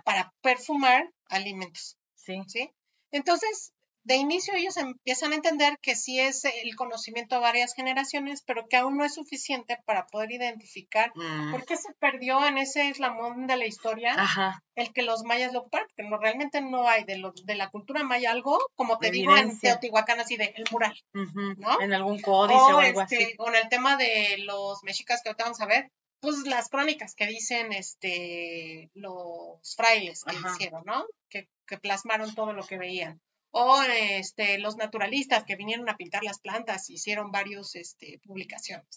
para perfumar alimentos. Sí. ¿Sí? Entonces, de inicio ellos empiezan a entender que sí es el conocimiento de varias generaciones, pero que aún no es suficiente para poder identificar mm. por qué se perdió en ese islamón de la historia el que los mayas lo ocuparon, porque no, realmente no hay de, lo, de la cultura maya algo, como te digo, en Teotihuacán, así de el mural, ¿no? En algún códice o, algo este, así. Con el tema de los mexicas que ahorita vamos a ver, pues las crónicas que dicen este los frailes que hicieron, ¿no? Que, que plasmaron todo lo que veían o este, los naturalistas que vinieron a pintar las plantas, hicieron varios este, publicaciones,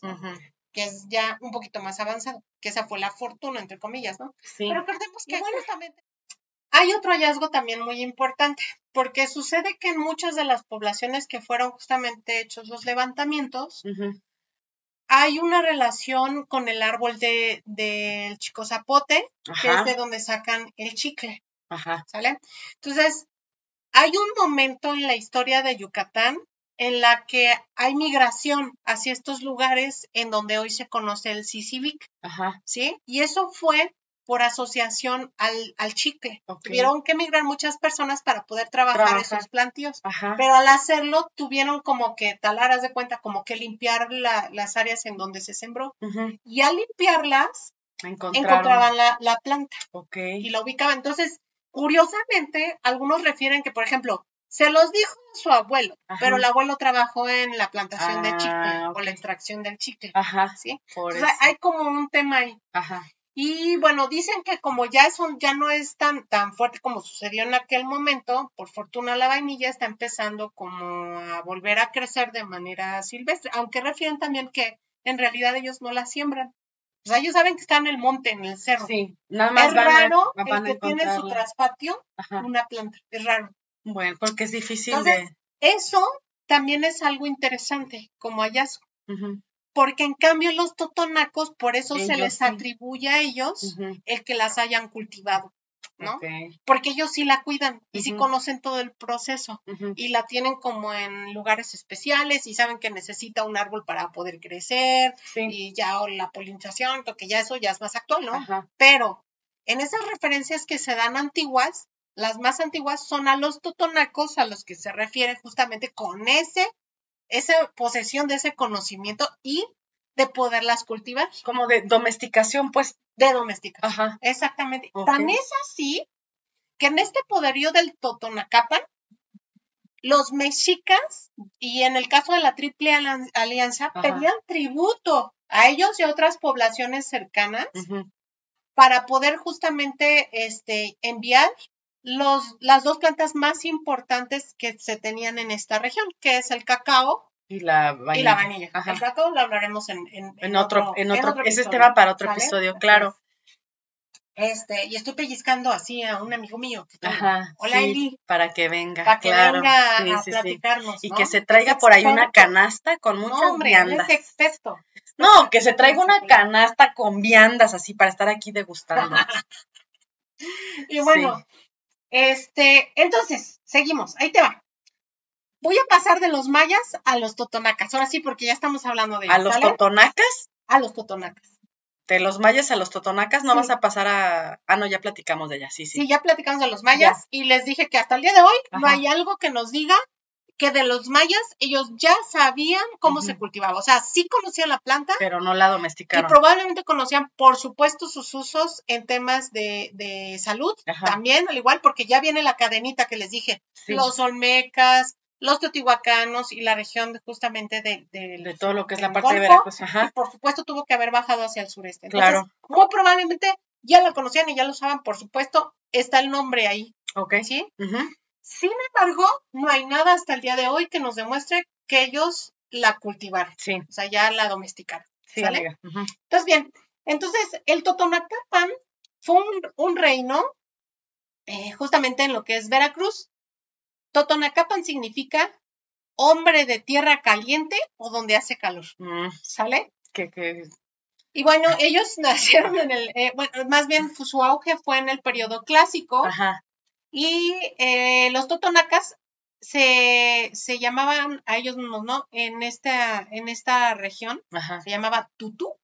que es ya un poquito más avanzado, que esa fue la fortuna, entre comillas, ¿no? Sí. Pero perdemos que justamente hay otro hallazgo también muy importante, porque sucede que en muchas de las poblaciones que fueron justamente hechos los levantamientos, hay una relación con el árbol de, del chico zapote, que es de donde sacan el chicle, Ajá. ¿sale? Entonces, hay un momento en la historia de Yucatán en la que hay migración hacia estos lugares en donde hoy se conoce el Sisivic, Ajá. ¿sí? Y eso fue por asociación al, al chicle. Tuvieron que migrar muchas personas para poder trabajar esos plantíos. Ajá. Pero al hacerlo, tuvieron como que talar, de cuenta, como que limpiar la- las áreas en donde se sembró. Y al limpiarlas, encontraban la, la planta y la ubicaban. Entonces, curiosamente, algunos refieren que, por ejemplo, se los dijo su abuelo, Ajá. pero el abuelo trabajó en la plantación de chicle Ah, o la extracción del chicle. Ajá. ¿sí? Por eso. hay como un tema ahí. Ajá. Y bueno, dicen que como ya eso ya no es tan, tan fuerte como sucedió en aquel momento, por fortuna la vainilla está empezando como a volver a crecer de manera silvestre, aunque refieren también que en realidad ellos no la siembran. O sea, ellos saben que está en el monte, en el cerro. Sí. Nada más es van a- raro van el que tiene su encontrarla. traspatio Ajá. una planta, es raro. Bueno, porque es difícil Entonces, de. Eso también es algo interesante como hallazgo, porque en cambio los totonacos, por eso se les atribuye a ellos el que las hayan cultivado, ¿no? porque ellos sí la cuidan y sí conocen todo el proceso y la tienen como en lugares especiales y saben que necesita un árbol para poder crecer Sí. y ya o la polinización, porque ya eso ya es más actual, ¿no? Ajá. Pero en esas referencias que se dan antiguas, las más antiguas son a los totonacos a los que se refiere justamente con ese esa posesión de ese conocimiento y de poderlas cultivar, Como de domesticación, pues. de domesticación. Ajá. Exactamente. Tan es así que en este poderío del Totonacapan, los mexicas, y en el caso de la Triple Alianza, Ajá. pedían tributo a ellos y a otras poblaciones cercanas para poder justamente este, enviar los, las dos plantas más importantes que se tenían en esta región, que es el cacao Y la vainilla. y la vainilla. Ajá. El cacao lo hablaremos en, en, En otro, en otro, ese es tema para otro episodio, claro. es. Este, y estoy pellizcando así a un amigo mío. que. Ajá. Hola, sí, Eli. Para que venga. Para que claro. venga Sí, a sí, platicarnos. Y ¿no? que se traiga por ahí una canasta con muchas No, hombre, viandas. es experto. No, que se traiga una canasta con viandas así para estar aquí degustando. Y bueno, este, entonces, seguimos, ahí te va. Voy a pasar de los mayas a los totonacas. Ahora sí, porque ya estamos hablando de A los ¿sale? totonacas, A los totonacas. de los mayas a los totonacas, no Sí. vas a pasar a. Ah, no, ya platicamos de ella, sí, sí. Sí, ya platicamos de los mayas y les dije que hasta el día de hoy no hay algo que nos diga que de los mayas ellos ya sabían cómo se cultivaba. O sea, sí conocían la planta, Pero no la Y domesticaron. probablemente conocían, por supuesto, sus usos en temas de, de salud, Ajá. también, al igual, porque ya viene la cadenita que les dije, Sí, los olmecas, los teotihuacanos y la región de- justamente de, de todo lo que es la parte de Veracruz. Ajá. y por supuesto tuvo que haber bajado hacia el sureste. Entonces, Claro. muy probablemente ya la conocían y ya lo usaban, por supuesto, está el nombre ahí, Ok. ¿sí? Sin embargo, no hay nada hasta el día de hoy que nos demuestre que ellos la cultivaron, Sí, o sea, ya la domesticaron. sí, ¿Sale? Entonces, bien, entonces el Totonacapan fue un, un reino eh, justamente en lo que es Veracruz. Totonacapan significa hombre de tierra caliente o donde hace calor, Mm, ¿sale? que, que, Y bueno, ellos nacieron en el, eh, bueno, más bien su auge fue en el periodo clásico ajá. y eh, los totonacas se, se llamaban a ellos mismos, ¿no? En esta, en esta región Ajá. se llamaba tutú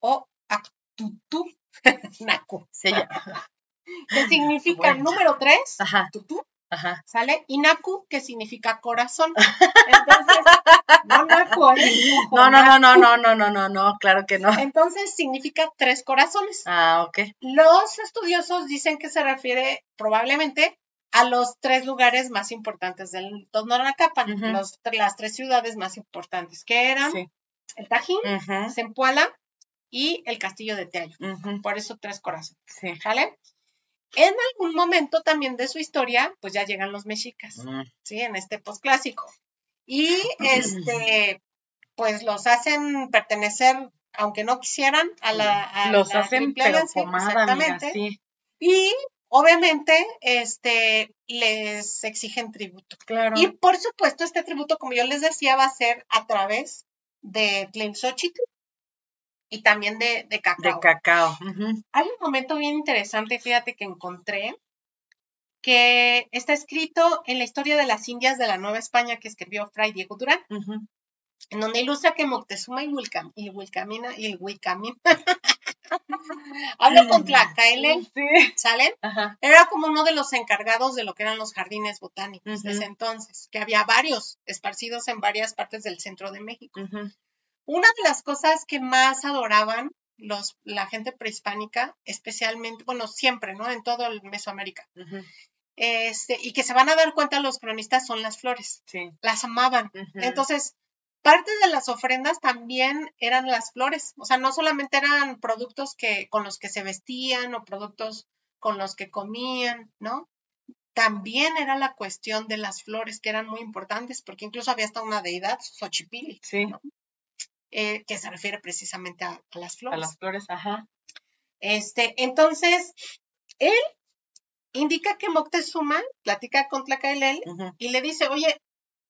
o actutú naco, Sí, ya. que significa Bueno. número tres, Ajá. tutú, Ajá. ¿sale? Y naku, que significa corazón. Entonces, no No, no, no, no, no, no, no, no, no, claro que no. Entonces significa tres corazones. Ah, ok. Los estudiosos dicen que se refiere probablemente a los tres lugares más importantes del Totonacapan, Ujú. los- las tres ciudades más importantes, que eran Sí. el Tajín, Zempoala y el Castillo de Teayo. Por eso tres corazones, Sí. ¿sale? En algún momento también de su historia, pues ya llegan los mexicas, Mm, ¿sí? En este posclásico. Y este, pues los hacen pertenecer, aunque no quisieran, a la. a Los la hacen pero pomada, exactamente. sí. Y obviamente, este, les exigen tributo. Claro. Y por supuesto, este tributo, como yo les decía, va a ser a través de Tlilxochitl, y también de, de cacao. De cacao. Hay un momento bien interesante, fíjate que encontré, que está escrito en la historia de las Indias de la Nueva España que escribió Fray Diego Durán, en donde ilustra que Moctezuma y, Wilcam, y Wilcamina y el Wilcamina Hablo con Tlacaelel, sí. ¿salen? Era como uno de los encargados de lo que eran los jardines botánicos desde entonces, que había varios esparcidos en varias partes del centro de México. Una de las cosas que más adoraban los, la gente prehispánica, especialmente, bueno, siempre, ¿no? En todo el Mesoamérica. Este, y que se van a dar cuenta los cronistas son las flores. Sí. Las amaban. Entonces, parte de las ofrendas también eran las flores. O sea, no solamente eran productos que, con los que se vestían o productos con los que comían, ¿no? También era la cuestión de las flores, que eran muy importantes, porque incluso había hasta una deidad, Xochipilli, sí. Eh, que se refiere precisamente a, las flores. A las flores, ajá. Este, entonces, él indica que Moctezuma platica con Tlacaelel y le dice, oye,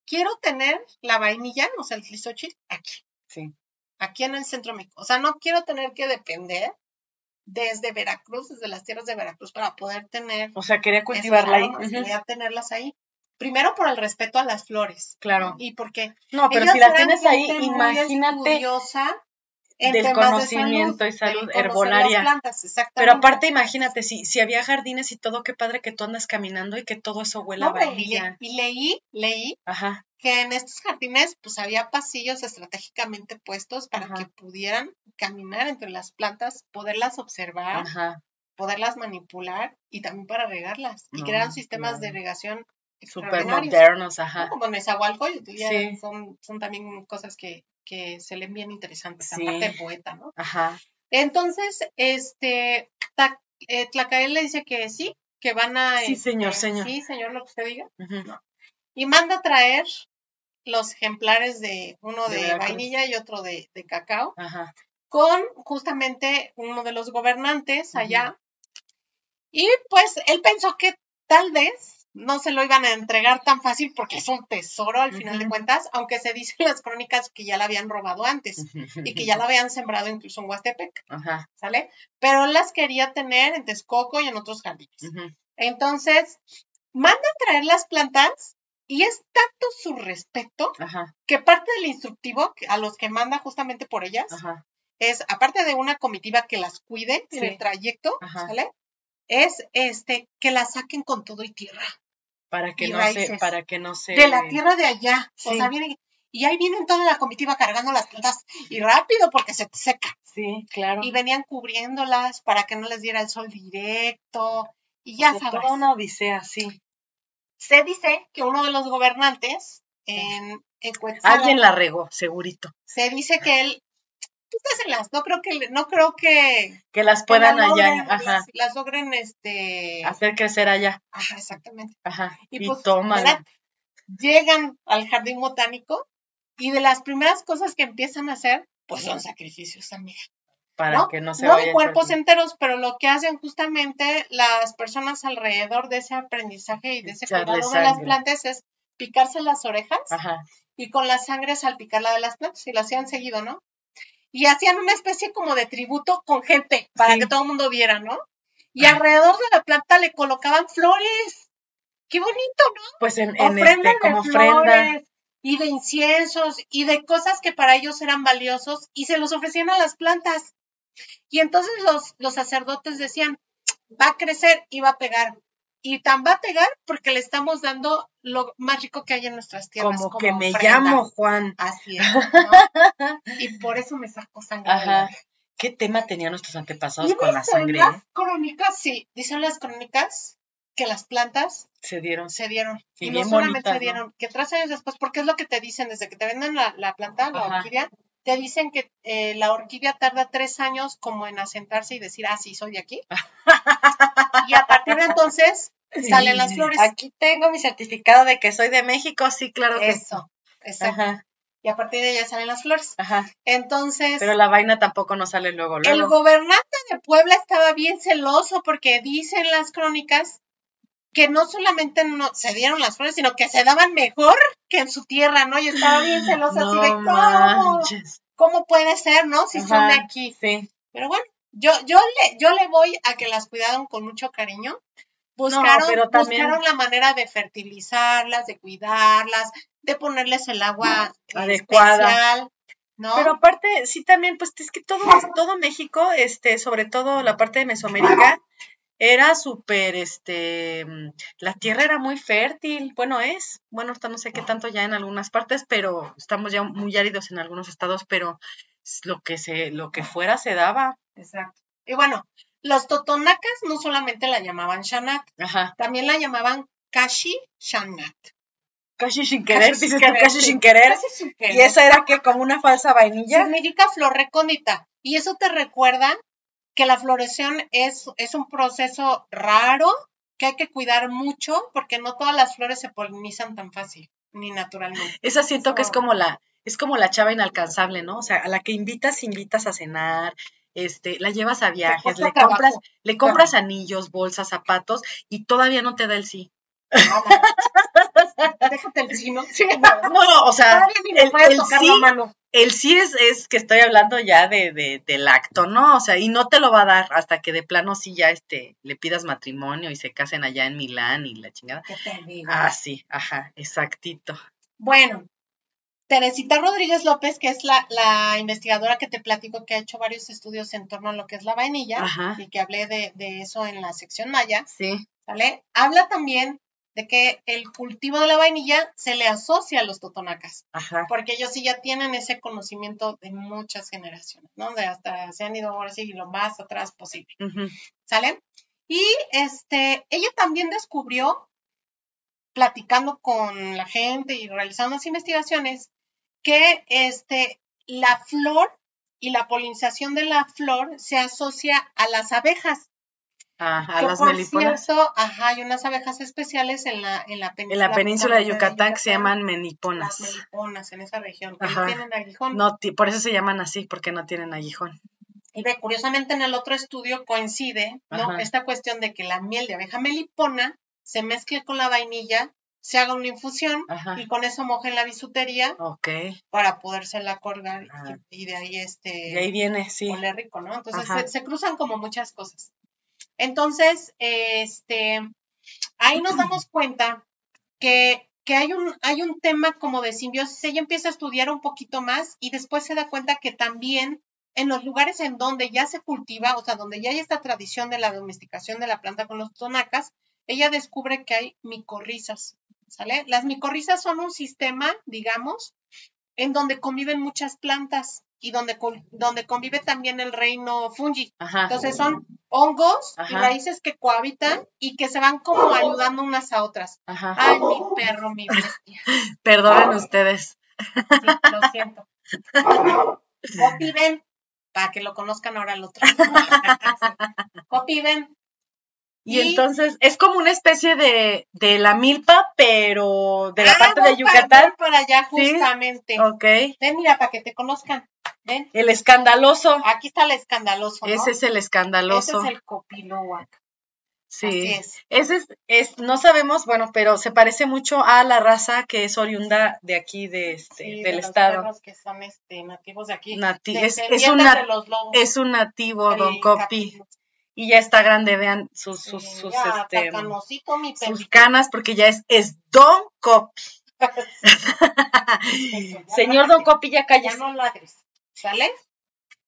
quiero tener la vainilla, o sea, el tlisochil, aquí. Sí. Aquí en el centro México. O sea, no quiero tener que depender desde Veracruz, desde las tierras de Veracruz, para poder tener. O sea, quería cultivarla ahí. Quería tenerlas ahí. Primero por el respeto a las flores. Claro. Y porque. No, pero si la tienes ahí, imagínate del conocimiento y salud herbolaria. Pero aparte, imagínate, si, si había jardines y todo, qué padre que tú andas caminando y que todo eso huele a vainilla. Y, leí, leí que en estos jardines pues había pasillos estratégicamente puestos para que pudieran caminar entre las plantas, poderlas observar, poderlas manipular y también para regarlas. Y crear sistemas de irrigación super modernos, ajá. Como Nezahualcóyotl, sí. son, son también cosas que, que se leen bien interesantes, aparte de poeta, ¿no? Ajá. Entonces, este, eh, Tlacael le dice que sí, que van a... Sí, señor, este, señor. Sí, señor, lo que usted diga. Y manda a traer los ejemplares de uno de, vainilla y otro de, cacao, Ajá. con justamente uno de los gobernantes allá. Y pues él pensó que tal vez no se lo iban a entregar tan fácil porque es un tesoro al final de cuentas, aunque se dice en las crónicas que ya la habían robado antes y que ya la habían sembrado incluso en Huastepec, ¿sale? Pero las quería tener en Texcoco y en otros jardines. Entonces, manda a traer las plantas y es tanto su respeto que parte del instructivo a los que manda justamente por ellas es, aparte de una comitiva que las cuide en el trayecto, ¿sale? es este que la saquen con todo y tierra. Para que no se, para que no se de la tierra de allá. O sea, vienen, y ahí vienen toda la comitiva cargando las plantas y rápido porque se seca. Sí, claro. Y venían cubriéndolas para que no les diera el sol directo. Y ya sabes. Toda una odisea, sí. Se dice que uno de los gobernantes en, en Alguien la regó, segurito. Se dice que él no creo que, no creo que, que las puedan allá, ajá. Las, logren este hacer crecer allá. Ajá, exactamente. Ajá. Y, pues, toman. Llegan al jardín botánico y de las primeras cosas que empiezan a hacer, pues son sacrificios, amiga. Para que no se No cuerpos enteros, pero lo que hacen justamente las personas alrededor de ese aprendizaje y de ese cuidado de las plantas es picarse las orejas y con la sangre salpicarla de las plantas y lo hacían seguido, ¿no? Y hacían una especie como de tributo con gente para que todo el mundo viera, ¿no? Y alrededor de la planta le colocaban flores. Qué bonito, ¿no? Pues en, en este, como ofrenda. Y de inciensos y de cosas que para ellos eran valiosos y se los ofrecían a las plantas. Y entonces los, los sacerdotes decían, va a crecer y va a pegar y tan va a pegar porque le estamos dando lo más rico que hay en nuestras tierras. Como, que me llamo Juan. Así es. y por eso me saco sangre. Ajá. ¿Qué tema tenían nuestros antepasados con la sangre? Las crónicas, sí, dicen las crónicas que las plantas se dieron. Se dieron. Y, no solamente se dieron, que tres años después, porque es lo que te dicen desde que te venden la, la planta, la orquídea, te dicen que eh, la orquídea tarda tres años como en asentarse y decir, ah, sí, soy de aquí. y a partir de entonces salen las flores. Aquí tengo mi certificado de que soy de México, sí, claro que Eso, exacto. Y a partir de ella salen las flores. Ajá. Entonces. Pero la vaina tampoco no sale luego, luego. El gobernante de Puebla estaba bien celoso porque dicen las crónicas que no solamente no se dieron las flores, sino que se daban mejor que en su tierra, ¿no? Y estaba bien celosa así de cómo, ¿cómo puede ser, no? Si son de aquí. Sí. Pero bueno, yo, yo, le, yo le voy a que las cuidaron con mucho cariño. Buscaron, pero también- buscaron la manera de fertilizarlas, de cuidarlas, de ponerles el agua Adecuada. especial, ¿no? Pero aparte, sí también, pues es que todo, todo México, este, sobre todo la parte de Mesoamérica, era súper, este, mm, la tierra era muy fértil, bueno es, bueno, ahorita no sé qué tanto ya en algunas partes, pero estamos ya muy áridos en algunos estados, pero lo que se, lo que fuera se daba. Exacto. Y bueno, los totonacas no solamente la llamaban Shanat, Ajá. también la llamaban Kashi Shanat. Casi sin querer, Casi sin dices tú, querer, casi sí. sin querer. Casi sin querer. Y esa era que como una falsa vainilla. Significa flor recóndita. Y eso te recuerda que la floración es, es un proceso raro que hay que cuidar mucho porque no todas las flores se polinizan tan fácil ni naturalmente. Esa siento que es como la, es como la chava inalcanzable, ¿no? O sea, a la que invitas, invitas a cenar, este, la llevas a viajes, le compras, le compras anillos, bolsas, zapatos, y todavía no te da el sí. Déjate el chino. No, o sea, el, sí, mano. el sí es, es que estoy hablando ya de, de, del acto, ¿no? O sea, y no te lo va a dar hasta que de plano sí ya este, le pidas matrimonio y se casen allá en Milán y la chingada. ¿Qué te digo? Ah, sí, ajá, exactito. Bueno, Teresita Rodríguez López, que es la, la investigadora que te platico que ha hecho varios estudios en torno a lo que es la vainilla Ajá. y que hablé de, de eso en la sección maya, Sí, ¿sale? Habla también de que el cultivo de la vainilla se le asocia a los totonacas, ajá. porque ellos sí ya tienen ese conocimiento de muchas generaciones, ¿no? De hasta se han ido ahora sí lo más atrás posible. ujú, ¿sale? Y este, ella también descubrió, platicando con la gente y realizando las investigaciones, que este, la flor y la polinización de la flor se asocia a las abejas. Ajá, que las por meliponas. cierto, ajá, hay unas abejas especiales en la, en la En la península de fronteriza Yucatán que se llaman Las meniponas. meliponas en esa región, que no tienen aguijón. No, por eso se llaman así, porque no tienen aguijón. Y ve, curiosamente en el otro estudio coincide, ¿no? Ajá. Esta cuestión de que la miel de abeja melipona se mezcle con la vainilla, se haga una infusión Ajá. y con eso mojen la bisutería Ok. para podérsela colgar Ah. y, y de ahí este Y ahí viene, sí. huele rico, ¿no? Entonces se, se cruzan como muchas cosas. Entonces, este, ahí nos damos cuenta que, que hay, un, hay un tema como de simbiosis. Ella empieza a estudiar un poquito más y después se da cuenta que también en los lugares en donde ya se cultiva, o sea, donde ya hay esta tradición de la domesticación de la planta con los tonacas, ella descubre que hay micorrizas, ¿sale? Las micorrizas son un sistema, digamos, en donde conviven muchas plantas y donde, donde convive también el reino fungi. Ajá. Entonces son hongos y raíces que cohabitan y que se van como ayudando unas a otras. Ajá. Ay, mi perro, mi bestia. Perdonen ustedes. Sí, lo siento. Copy ven, para que lo conozcan ahora el otro. Copy ven. Y, Y- entonces es como una especie de, de la milpa, pero de la Ah, parte de Yucatán. Para, para allá Sí. justamente. Ok. Ven, mira, para que te conozcan. Ven, El escandaloso. aquí está el escandaloso, ¿no? Ese es el escandaloso. Ese es el copiloac. Sí. Así es. Ese es, es, no sabemos, bueno, pero se parece mucho a la raza que es oriunda de aquí, de este, Sí, del los estado. perros que son este, nativos de aquí. Nati- es, un nat- de los lobos. es un nativo, Don Copi. Y ya está grande, vean sus, sus, Sí, sus, ya, este, mi sus canas, porque ya es, es Don Copi. Ya Señor Don Copi, ya Ya calles. no ladres. ¿Sale?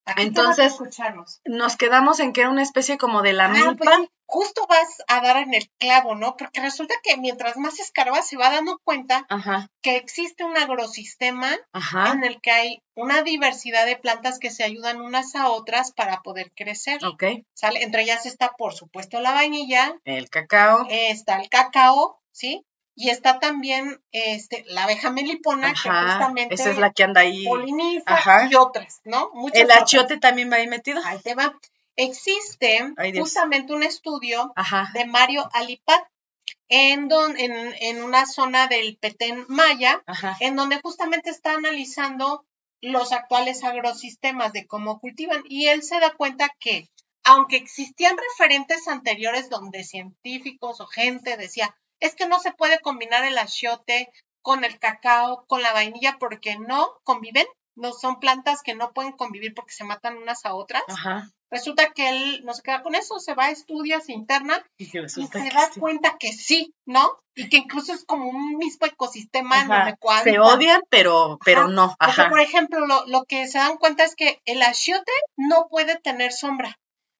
Aquí Entonces, escucharnos. Nos quedamos en que era una especie como de la Ah, milpa. pues justo vas a dar en el clavo, ¿no? Porque resulta que mientras más escarba se va dando cuenta Ajá, que existe un agrosistema ajá. en el que hay una diversidad de plantas que se ayudan unas a otras para poder crecer. Ok. ¿Sale? Entre ellas está, por supuesto, la vainilla, El cacao. está el cacao, ¿sí? Y está también este, la abeja melipona, que justamente Esa es la que anda ahí. poliniza Ajá. y otras, ¿no? Muchas El otras. achiote también va ahí metido. Ahí te va. Existe Ay, justamente un estudio Ajá. de Mario Alipat en, don- en, en una zona del Petén Maya, Ajá. en donde justamente está analizando los actuales agrosistemas de cómo cultivan. Y él se da cuenta que, aunque existían referentes anteriores donde científicos o gente decía, es que no se puede combinar el achiote con el cacao, con la vainilla, porque no conviven, no son plantas que no pueden convivir porque se matan unas a otras. Ajá. Resulta que él no se queda con eso, se va a estudiar, se interna Y, que y se da sí. cuenta que sí, ¿no? Y que incluso es como un mismo ecosistema en Ajá. donde. Se odian, pero, pero Ajá. no. Porque, Ajá. por ejemplo, lo, lo que se dan cuenta es que el achiote no puede tener sombra,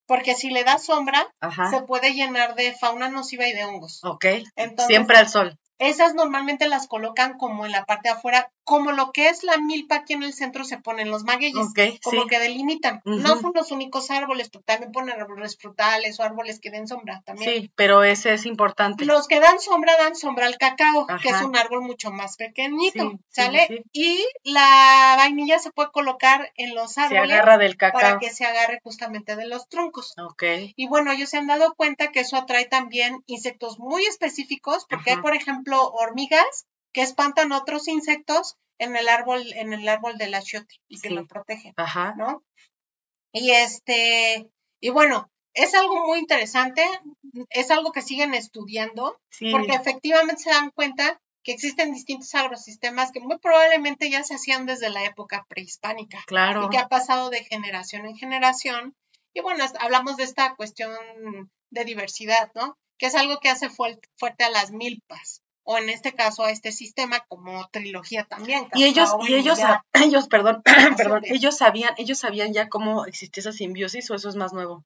porque si le da sombra, Ajá. se puede llenar de fauna nociva y de hongos. Ok. Entonces, Siempre al sol. Esas normalmente las colocan como en la parte de afuera, como lo que es la milpa aquí en el centro se ponen los magueyes, como sí. que delimitan. No son los únicos árboles, porque también ponen árboles frutales o árboles que den sombra también. Sí, pero ese es importante. Los que dan sombra dan sombra al cacao, que es un árbol mucho más pequeñito, Sí, ¿sale? sí. Y la vainilla se puede colocar en los Se árboles agarra del para cacao. que se agarre justamente de los troncos. Ok. Y bueno, ellos se han dado cuenta que eso atrae también insectos muy específicos, porque hay, por ejemplo, hormigas que espantan otros insectos en el árbol, en el árbol del achiote y que Sí. lo protegen, Ajá. ¿no? Y este, y bueno, es algo muy interesante, es algo que siguen estudiando, Sí. porque efectivamente se dan cuenta que existen distintos agrosistemas que muy probablemente ya se hacían desde la época prehispánica Claro. y que ha pasado de generación en generación. Y bueno, hablamos de esta cuestión de diversidad, ¿no? Que es algo que hace fuerte a las milpas, o en este caso a este sistema como trilogía también. Y ellos, y ellos, ellos, perdón, perdón, ellos sabían, ellos sabían ya cómo existía esa simbiosis o eso es más nuevo.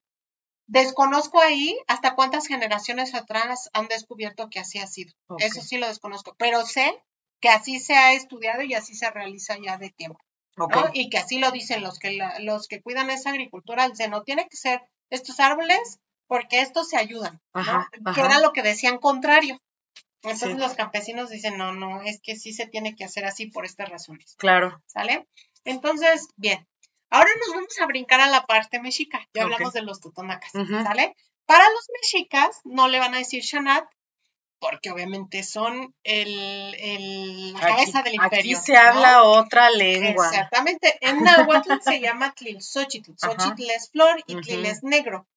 Desconozco ahí hasta cuántas generaciones atrás han descubierto que así ha sido. Eso sí lo desconozco, pero sé que así se ha estudiado y así se realiza ya de tiempo. Y que así lo dicen los que la- los que cuidan esa agricultura, dicen, no tiene que ser estos árboles porque estos se ayudan, ¿no? Ajá, que era lo que decían contrario. Entonces Sí. los campesinos dicen, no, no, es que sí se tiene que hacer así por estas razones, Claro. ¿sale? Entonces, bien, ahora nos vamos a brincar a la parte mexica, ya hablamos de los totonacas. ¿sale? Para los mexicas no le van a decir Shanat, porque obviamente son el, el- la cabeza del aquí imperio. se ¿no? habla otra lengua. Exactamente. En náhuatl se llama Tlilxochitl. Xochitl es flor y. Tlil es negro.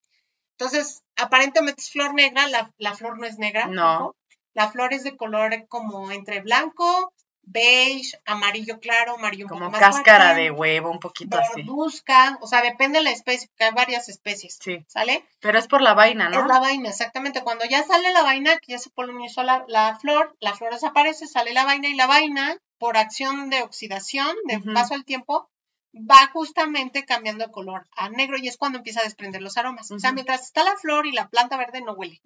Entonces, aparentemente es flor negra, la, la flor no es negra. No. La flor es de color como entre blanco, beige, amarillo claro, amarillo Como más cáscara fuerte, de huevo, un poquito así. verduzca, o sea, depende de la especie, porque hay varias especies, Sí. ¿sale? Pero es por la vaina, ¿no? Es la vaina, exactamente. Cuando ya sale la vaina, que ya se polinizó la, la flor, la flor desaparece, sale la vaina y la vaina, por acción de oxidación, de paso al tiempo, va justamente cambiando de color a negro y es cuando empieza a desprender los aromas. O sea, mientras está la flor y la planta verde no huele.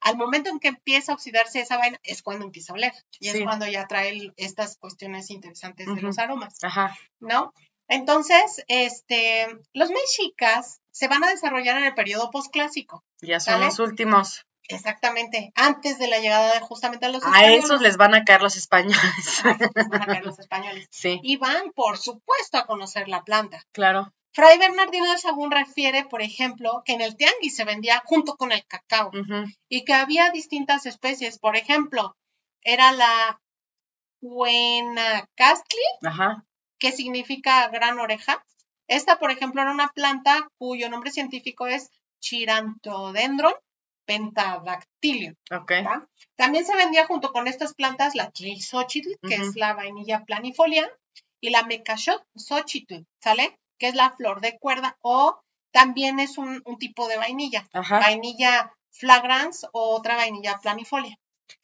Al momento en que empieza a oxidarse esa vaina es cuando empieza a oler y Sí. es cuando ya trae estas cuestiones interesantes de los aromas. Ajá. ¿no? Entonces, este, los mexicas se van a desarrollar en el periodo posclásico. Ya son ¿Sale? los últimos. Exactamente, antes de la llegada de justamente a los A españoles. esos les van a caer los españoles. A esos les van a caer los españoles. Sí, Y van, por supuesto, a conocer la planta. claro. Fray Bernardino de Sagún refiere, por ejemplo, que en el tianguis se vendía junto con el cacao y que había distintas especies. Por ejemplo, era la Huenacastli, que significa gran oreja. Esta, por ejemplo, era una planta cuyo nombre científico es Chirantodendron pentadactylum. Ok. ¿va? También se vendía junto con estas plantas la Trilxochitl, que es la vainilla planifolia, y la Mecashot-xochitl, ¿sale? Que es la flor de cuerda, o también es un, un tipo de vainilla, Ajá. vainilla flagrans o otra vainilla planifolia.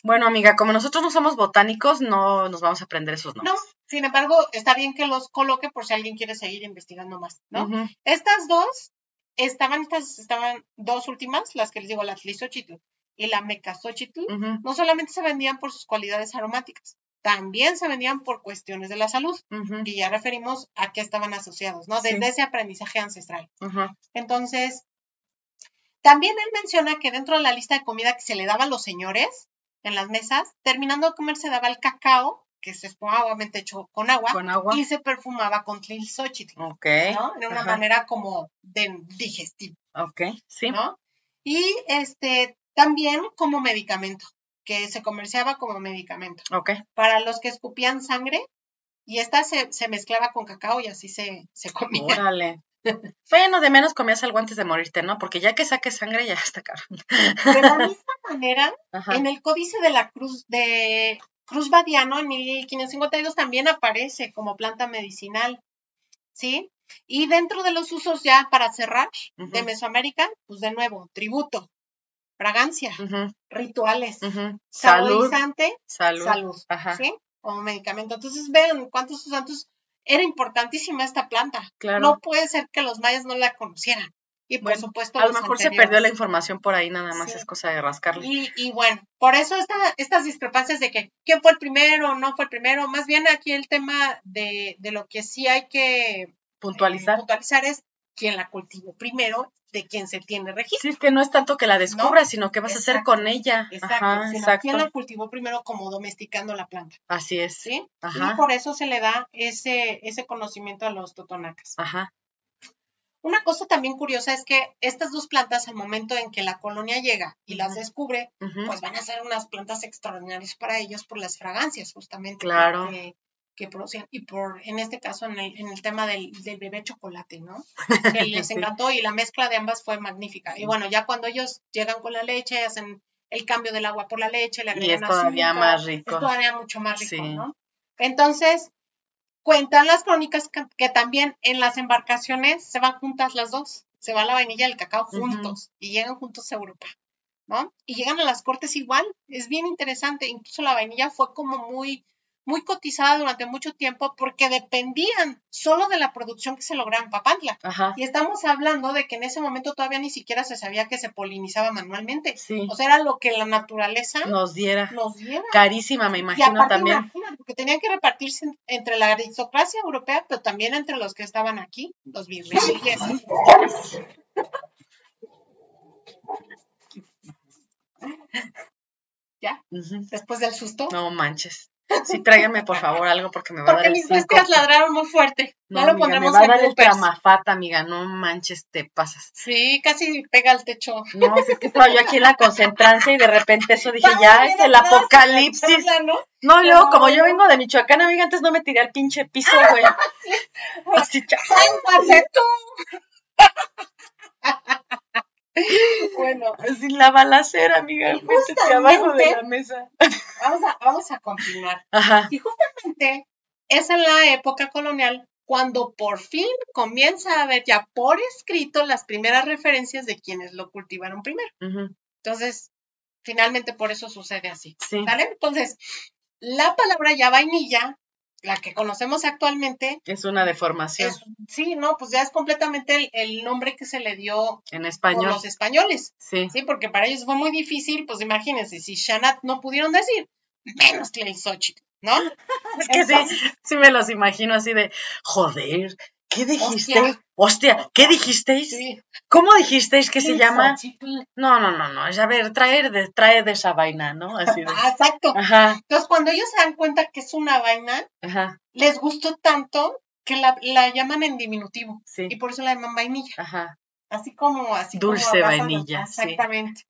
Bueno, amiga, como nosotros no somos botánicos, no nos vamos a aprender esos No, nombres. sin embargo, está bien que los coloque por si alguien quiere seguir investigando más, ¿no? Estas dos estaban, estas estaban dos últimas, las que les digo, la Tlizochitl y la Mecazochitl, Ujú. no solamente se vendían por sus cualidades aromáticas, también se vendían por cuestiones de la salud. Y ya referimos a qué estaban asociados, ¿no? Sí. Desde ese aprendizaje ancestral. Entonces, también él menciona que dentro de la lista de comida que se le daba a los señores en las mesas, terminando de comer se daba el cacao, que se obviamente hecho con agua, Con agua. y se perfumaba con Tlilxochitl. Ok. ¿no? De una manera como de digestivo, Ok. Sí. ¿no? Y este también como medicamento, que se comerciaba como medicamento. Para los que escupían sangre, y esta se, se mezclaba con cacao y así se, se comía. Órale. Bueno, de menos comías algo antes de morirte, ¿no? Porque ya que saques sangre ya está caro. De la misma manera, Ajá. en el Códice de la Cruz de Cruz Badiano en 1552 también aparece como planta medicinal, ¿sí? Y dentro de los usos ya para cerrar de Mesoamérica, pues de nuevo, tributo, fragancia, rituales, salud, salud, ¿sí? Como medicamento. Entonces vean cuántos santos era importantísima esta planta. Claro. No puede ser que los mayas no la conocieran. Y por supuesto. A lo mejor se perdió la información por ahí, nada más es cosa de rascarle. Y, y bueno, por eso esta, estas discrepancias de que quién fue el primero o no fue el primero, más bien aquí el tema de, de lo que sí hay que puntualizar. puntualizar es quién la cultivó primero, de quién se tiene registro. Sí, es que no es tanto que la descubra, sino qué vas a hacer con ella. Exacto, exacto. quién la cultivó primero como domesticando la planta. Así es. ¿Sí? Y por eso se le da ese, ese conocimiento a los totonacas. Ajá. Una cosa también curiosa es que estas dos plantas, al momento en que la colonia llega y las descubre, pues van a ser unas plantas extraordinarias para ellos por las fragancias, justamente. Claro. Que, producen, y por, en este caso, en el, en el tema del, bebé chocolate, ¿no? Que les encantó y la mezcla de ambas fue magnífica. Y bueno, ya cuando ellos llegan con la leche, hacen el cambio del agua por la leche, le agregan y es todavía más rico. Es todavía mucho más rico, ¿no? Entonces, Cuentan las crónicas que, también en las embarcaciones se van juntas las dos, se va la vainilla y el cacao juntos y llegan juntos a Europa, ¿no? Y llegan a las cortes igual, es bien interesante, incluso la vainilla fue como muy muy cotizada durante mucho tiempo porque dependían solo de la producción que se lograba en Papantla. Y estamos hablando de que en ese momento todavía ni siquiera se sabía que se polinizaba manualmente. O sea, era lo que la naturaleza nos diera. Nos diera. Carísima, me imagino también. porque tenían que repartirse entre la aristocracia europea, pero también entre los que estaban aquí, los virreyes. ¿Ya? Después del susto. No manches. Sí, tráiganme por favor algo porque me va a dar mis bestias ladraron muy fuerte. No, lo pondremos me va a dar el tramafata, amiga. No manches, te pasas. Sí, casi pega el techo. No, es que estaba yo aquí en la concentrancia y de repente eso dije, ya es el apocalipsis. No, y luego, como yo vengo de Michoacán, amiga, antes no me tiré al pinche piso, güey. Así, tú! Bueno, así la balacera, amiga, métete abajo de la mesa. Vamos a, vamos a continuar. Ajá. Y justamente es en la época colonial cuando por fin comienza a haber ya por escrito las primeras referencias de quienes lo cultivaron primero. Entonces, finalmente por eso sucede así. Entonces, la palabra ya vainilla la que conocemos actualmente. Es una deformación. sí, no, pues ya es completamente el, nombre que se le dio en español. los españoles. Sí. Sí, porque para ellos fue muy difícil, pues imagínense, si Shanat no pudieron decir, menos Xochitl, ¿no? es que sí, sí me los imagino así de, joder, ¿Qué dijiste? Hostia, ¿qué dijisteis? ¿Cómo dijisteis que se llama? No, no, no, no, es a ver, traer de, traer de esa vaina, ¿no? Así ah, exacto. Ajá. Entonces, cuando ellos se dan cuenta que es una vaina, les gustó tanto que la, llaman en diminutivo. Sí. Y por eso la llaman vainilla. Ajá. Así como, así Dulce vainilla. Exactamente.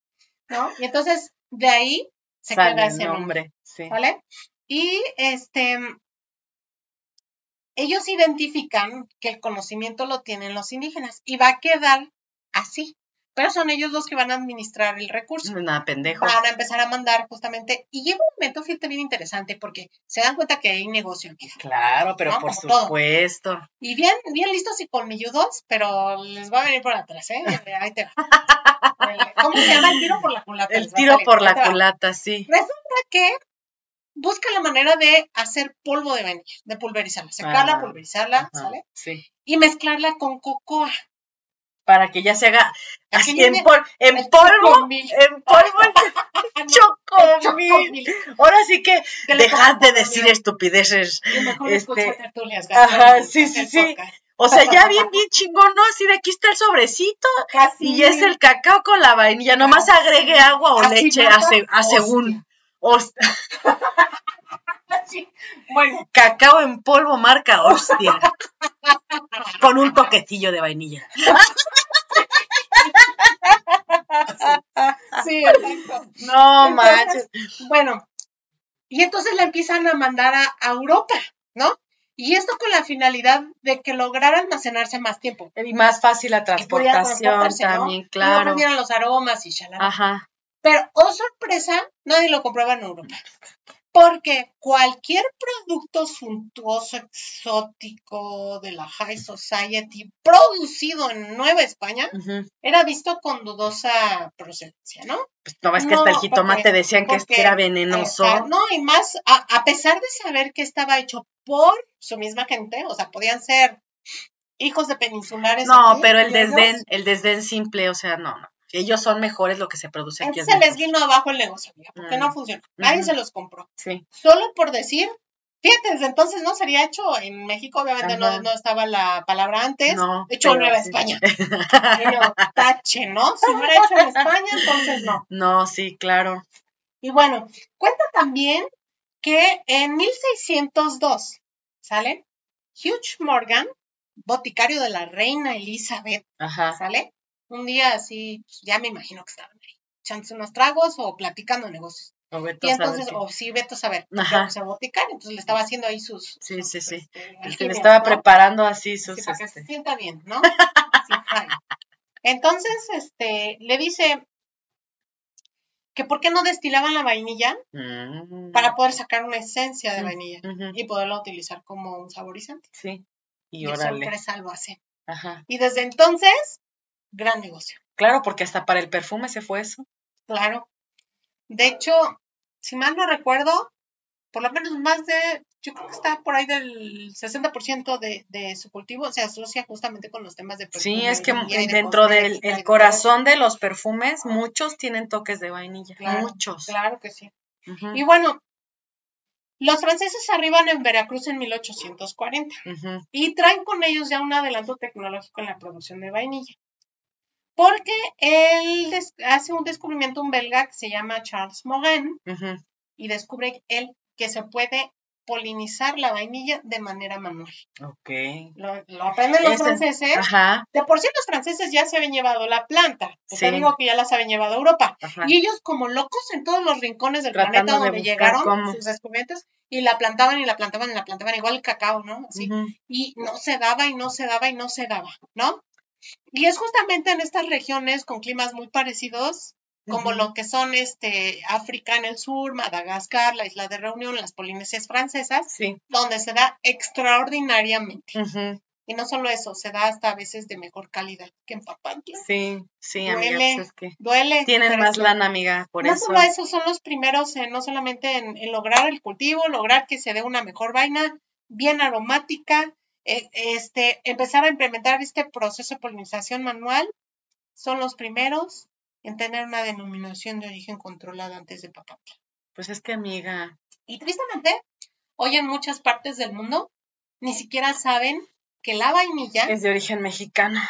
¿No? Y entonces, de ahí se queda ese nombre. Sí. ¿Vale? Y este, ellos identifican que el conocimiento lo tienen los indígenas y va a quedar así. Pero son ellos los que van a administrar el recurso. Nada, pendejo. Van a empezar a mandar justamente. Y llega un momento, fíjate, bien interesante, porque se dan cuenta que hay negocio. Claro, pero por supuesto. Y bien, bien listos y colmilludos, pero les va a venir por atrás, ¿eh? Ahí te va. ¿Cómo se llama? El tiro por la culata. El tiro por la culata, sí. Resulta que busca la manera de hacer polvo de vainilla, de pulverizarla, secarla, pulverizarla, ¿sale? Sí. Y mezclarla con cocoa. Para que ya se haga así en, polvo, en polvo, en polvo, chocomil. Ahora sí que dejad de decir estupideces. Este, ajá, sí, sí, sí. O sea, ya bien, bien chingón, ¿no? Así de aquí está el sobrecito y es el cacao con la vainilla. Nomás agregue agua o leche a, a según. Bueno. Cacao en polvo marca hostia. Con un toquecillo de vainilla. Sí, exacto. No manches. Bueno, y entonces la empiezan a mandar a, Europa, ¿no? Y esto con la finalidad de que lograra almacenarse más tiempo. Y más fácil la transportación también, claro. No los aromas y shalala. Ajá. Pero, oh sorpresa, nadie lo compraba en Europa. Porque cualquier producto suntuoso, exótico de la High Society producido en Nueva España era visto con dudosa procedencia, ¿no? Pues no ves que No, hasta el jitomate porque- decían que porque, era venenoso. No, y más, a, a pesar de saber que estaba hecho por su misma gente, o sea, podían ser hijos de peninsulares. No, aquí, pero el desdén, el desdén simple, o sea, no, no. Ellos son mejores lo que se produce aquí. es Entonces se les vino abajo el negocio, amiga, porque Mm. no funcionó. Nadie se los compró. Sí, Solo por decir, fíjate, desde entonces no sería hecho en México, obviamente no, no estaba la palabra antes, no. hecho en pero Nueva sí. España. No, tache, ¿no? Si hubiera hecho en España, entonces no. No, sí, claro. Y bueno, cuenta también que en 1602, ¿sale? Hugh Morgan, boticario de la reina Elizabeth, Ajá. ¿sale? Un día así, pues, ya me imagino que estaban ahí, echándose unos tragos o platicando negocios. O vete Y entonces, o sí, Beto a saber, vamos a boticario, entonces le estaba haciendo ahí sus... Sí, sí, sí. este, El que le estaba ¿no? preparando así sus. Sí, para que se este, sienta bien, ¿no? Sí. Entonces, este, le dice que por qué no destilaban la vainilla mm, para poder sacar una esencia de Mm, vainilla y poderla utilizar como un saborizante. Sí. Y Y, órale. empresa lo hace. Ajá. Y desde entonces, gran negocio, Claro, porque hasta para el perfume se fue eso. claro. De hecho, si mal no recuerdo, por lo menos más de, yo creo que está por ahí del 60% de, de su cultivo se asocia justamente con los temas de Sí, es que dentro del el de corazón de los perfumes, muchos tienen toques de vainilla. Claro, muchos. Claro que sí. Y bueno, los franceses arriban en Veracruz en 1840 ujú, y traen con ellos ya un adelanto tecnológico en la producción de vainilla. Porque él hace un descubrimiento, un belga que se llama Charles Morin, ujú. y descubre él que se puede polinizar la vainilla de manera manual. Ok. Lo, lo aprenden los Ese- franceses. Ajá, De por sí los franceses ya se habían llevado la planta. Te Sí. digo que ya las habían llevado a Europa. ajá. Y ellos como locos en todos los rincones del Tratando planeta de donde llegaron cómo. sus descubrimientos y la plantaban y la plantaban y la plantaban igual el cacao, ¿no? Así. Y no se daba y no se daba y no se daba, ¿no? Y es justamente en estas regiones con climas muy parecidos, como lo que son este África en el sur, Madagascar, la isla de Reunión, las Polinesias francesas, Sí. donde se da extraordinariamente. Y no solo eso, se da hasta a veces de mejor calidad que en Papantla. Sí, sí, amiga. Duele. pues es que Duele. tienen más lana, amiga, por no eso. solo eso, son los primeros, en- no solamente en, en lograr el cultivo, lograr que se dé una mejor vaina, bien aromática, este, empezar a implementar este proceso de polinización manual, son los primeros en tener una denominación de origen controlada antes de Papantla. Pues es que, amiga, Y tristemente, hoy en muchas partes del mundo ni siquiera saben que la vainilla es de origen mexicano.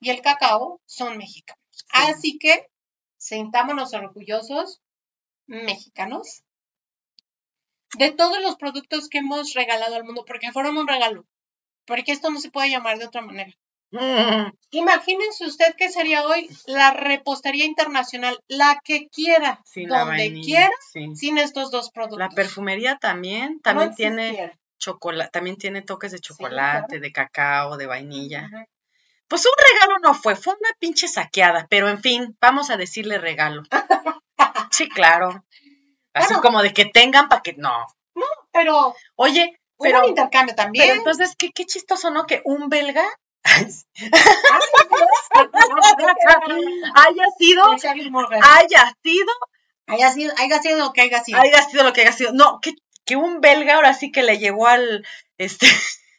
y el cacao son mexicanos. Así que, sentámonos orgullosos, mexicanos, de todos los productos que hemos regalado al mundo, porque fueron un regalo, porque esto no se puede llamar de otra manera. Mm, Imagínense usted que sería hoy la repostería internacional, la que quiera, Sin la donde vainilla, quiera, sí. sin estos dos productos. La perfumería también, No también tiene chocolate, también tiene toques de claro. chocolate, de cacao, de vainilla. Ajá. Pues un regalo no fue, fue una pinche saqueada, pero en fin, vamos a decirle regalo. Sí, claro. Así Bueno. como de que tengan para que no. Pero, Oye, pero, un intercambio también. pero entonces qué qué chistoso, ¿no? Que un belga haya sido haya sido haya sido, haya sido lo que haya sido. haya sido lo que haya sido. No, que, que un belga ahora sí que le llegó al este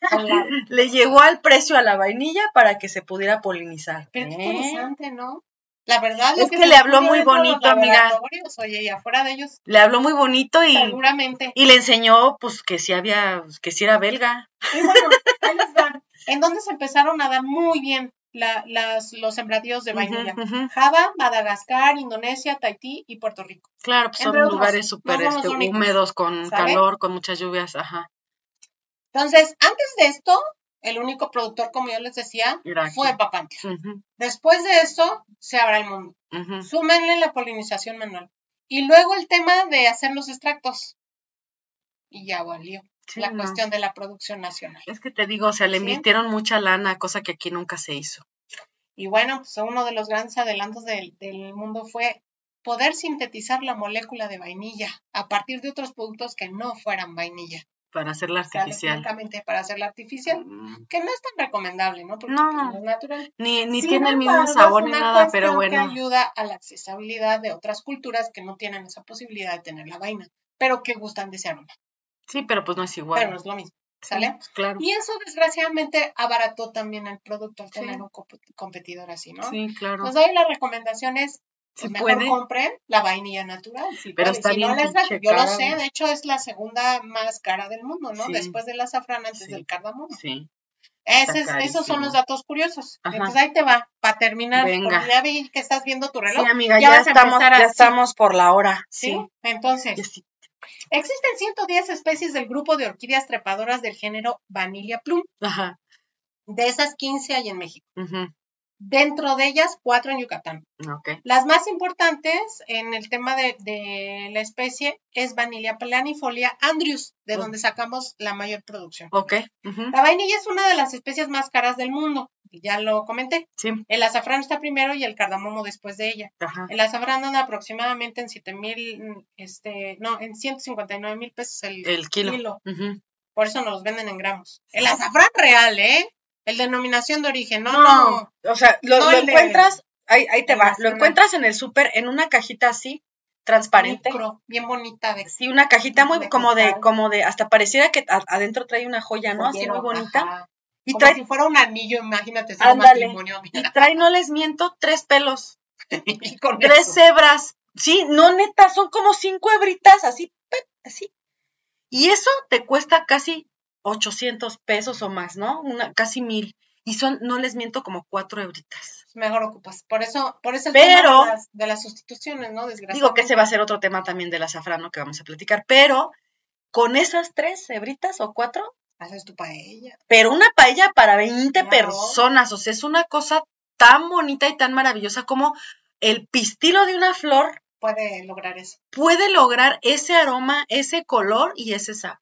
le llegó al precio a la vainilla para que se pudiera polinizar. Qué ¿Eh? interesante, ¿no? La verdad Es que le habló muy bonito, amiga. Oye, y afuera de ellos, Le habló muy bonito y, seguramente. y le enseñó pues que sí había, que sí era belga. Y bueno, ahí les va. En donde se empezaron a dar muy bien la- las, los sembradíos de vainilla. Ujú, ujú. Java, Madagascar, Indonesia, Tahití y Puerto Rico. Claro, pues son otros, lugares súper este, húmedos, con ¿sabe? calor, con muchas lluvias, ajá. Entonces, antes de esto, el único productor, como yo les decía, fue Papantla. Ujú, Después de esto, se abre el mundo. ujú. Súmenle la polinización manual. Y luego el tema de hacer los extractos. Y ya valió Sí, la no. cuestión de la producción nacional. Es que te digo, o sea, le Sí. invirtieron mucha lana, cosa que aquí nunca se hizo. Y bueno, pues uno de los grandes adelantos del, del mundo fue poder sintetizar la molécula de vainilla a partir de otros productos que no fueran vainilla. Para hacerla artificial. Exactamente, para hacerla artificial, Mm, que no es tan recomendable, ¿no? Porque No. pues, no es natural. Ni, ni Sin tiene el mismo sabor ni nada, pero bueno. Que ayuda a la accesibilidad de otras culturas que no tienen esa posibilidad de tener la vaina, pero que gustan de ese aroma. Sí, pero pues no es igual. Pero no es lo mismo, ¿sale? Sí, pues, claro. Y eso desgraciadamente abarató también el producto al Sí. tener un comp- competidor así, ¿no? Sí, claro. Entonces ahí la recomendación es, Si pues, mejor puede. compren la vainilla natural. si Pero está Si no bien les da- yo lo sé, de hecho es la segunda más cara del mundo, ¿no? Sí. Después del azafrán, antes Sí. del cardamomo. Sí. Ese esos son los datos curiosos. Ajá. Entonces ahí te va, para terminar, Venga. ya vi que estás viendo tu reloj. Sí, amiga, ya estamos, ya estamos por la hora. ¿Sí? Entonces, existen 110 especies del grupo de orquídeas trepadoras del género Vanilla Plum. Ajá. De esas 15 hay en México. ujú, Dentro de ellas, cuatro en Yucatán. Ok. Las más importantes en el tema de, de la especie es Vanilla planifolia andrews, de Oh. donde sacamos la mayor producción. La vainilla es una de las especies más caras del mundo, ya lo comenté. Sí. El azafrán está primero y el cardamomo después de ella. Ajá. El azafrán anda aproximadamente en 7 mil, este, no, en 159 mil pesos el, El kilo. Por eso nos los venden en gramos. El azafrán real, ¿eh? El denominación de origen, no, no. No, o sea, lo, No lo el de- encuentras, ahí, ahí te el va, lo encuentras en el súper en una cajita así, transparente. Micro, bien bonita de Sí, una cajita muy De como de, como de, hasta pareciera que a- adentro trae una joya, ¿no? Así muy bonita. ajá. Y Como trae, si fuera un anillo, imagínate, si Ándale. un matrimonio. y trae, no les miento, tres pelos, Y con tres eso. hebras. Sí, no neta, son como cinco hebritas, así, así. Y eso te cuesta casi 800 pesos o más, ¿no? Una, casi mil. Y son, no les miento, como cuatro hebritas. Mejor ocupas. Por eso, por eso el Pero- tema de las, de las sustituciones, ¿no? Digo que ese va a ser otro tema también del azafrán, ¿no? Que vamos a platicar. Pero con esas tres hebritas o cuatro, Haces tu paella. pero una paella para 20 Claro. personas. O sea, es una cosa tan bonita y tan maravillosa como el pistilo de una flor Puede lograr eso. puede lograr ese aroma, ese color y ese sabor.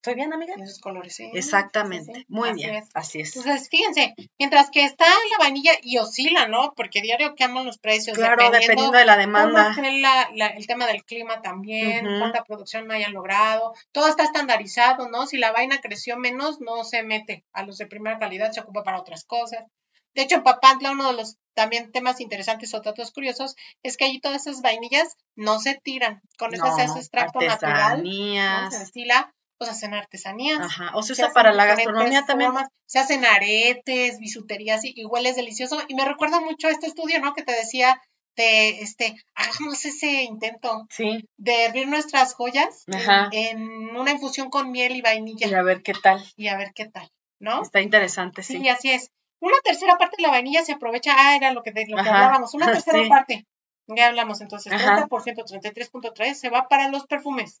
¿Estoy bien, amiga? Y esos colores, sí. Exactamente. Sí, sí. Muy Así bien. es. Así es. Entonces, fíjense, mientras que está la vainilla y oscila, ¿no? Porque diario cambian los precios. Claro, dependiendo de la demanda. esté la- la- el tema del clima también, cuánta producción hayan logrado. Todo está estandarizado, ¿no? Si la vaina creció menos, no se mete a los de primera calidad, se ocupa para otras cosas. De hecho, en Papantla, uno de los también temas interesantes o datos curiosos es que allí todas esas vainillas no se tiran. Con eso se hace extracto natural, ¿no? se destila, o se hacen artesanías. Ajá. O se usa para la gastronomía también. formas, Se hacen aretes, bisuterías y, y huele delicioso. Y me recuerda mucho a este estudio, ¿no? Que te decía de, este, hagamos ese intento Sí. de hervir nuestras joyas en- una infusión con miel y vainilla Y a ver qué tal. y a ver qué tal, ¿no? Está interesante, Sí, sí. así es. Una tercera parte de la vainilla se aprovecha, ah, era lo que, de lo que Ajá. hablábamos, una tercera Sí. parte. Ya hablamos entonces, Ajá. 30%, 33.3 se va para los perfumes.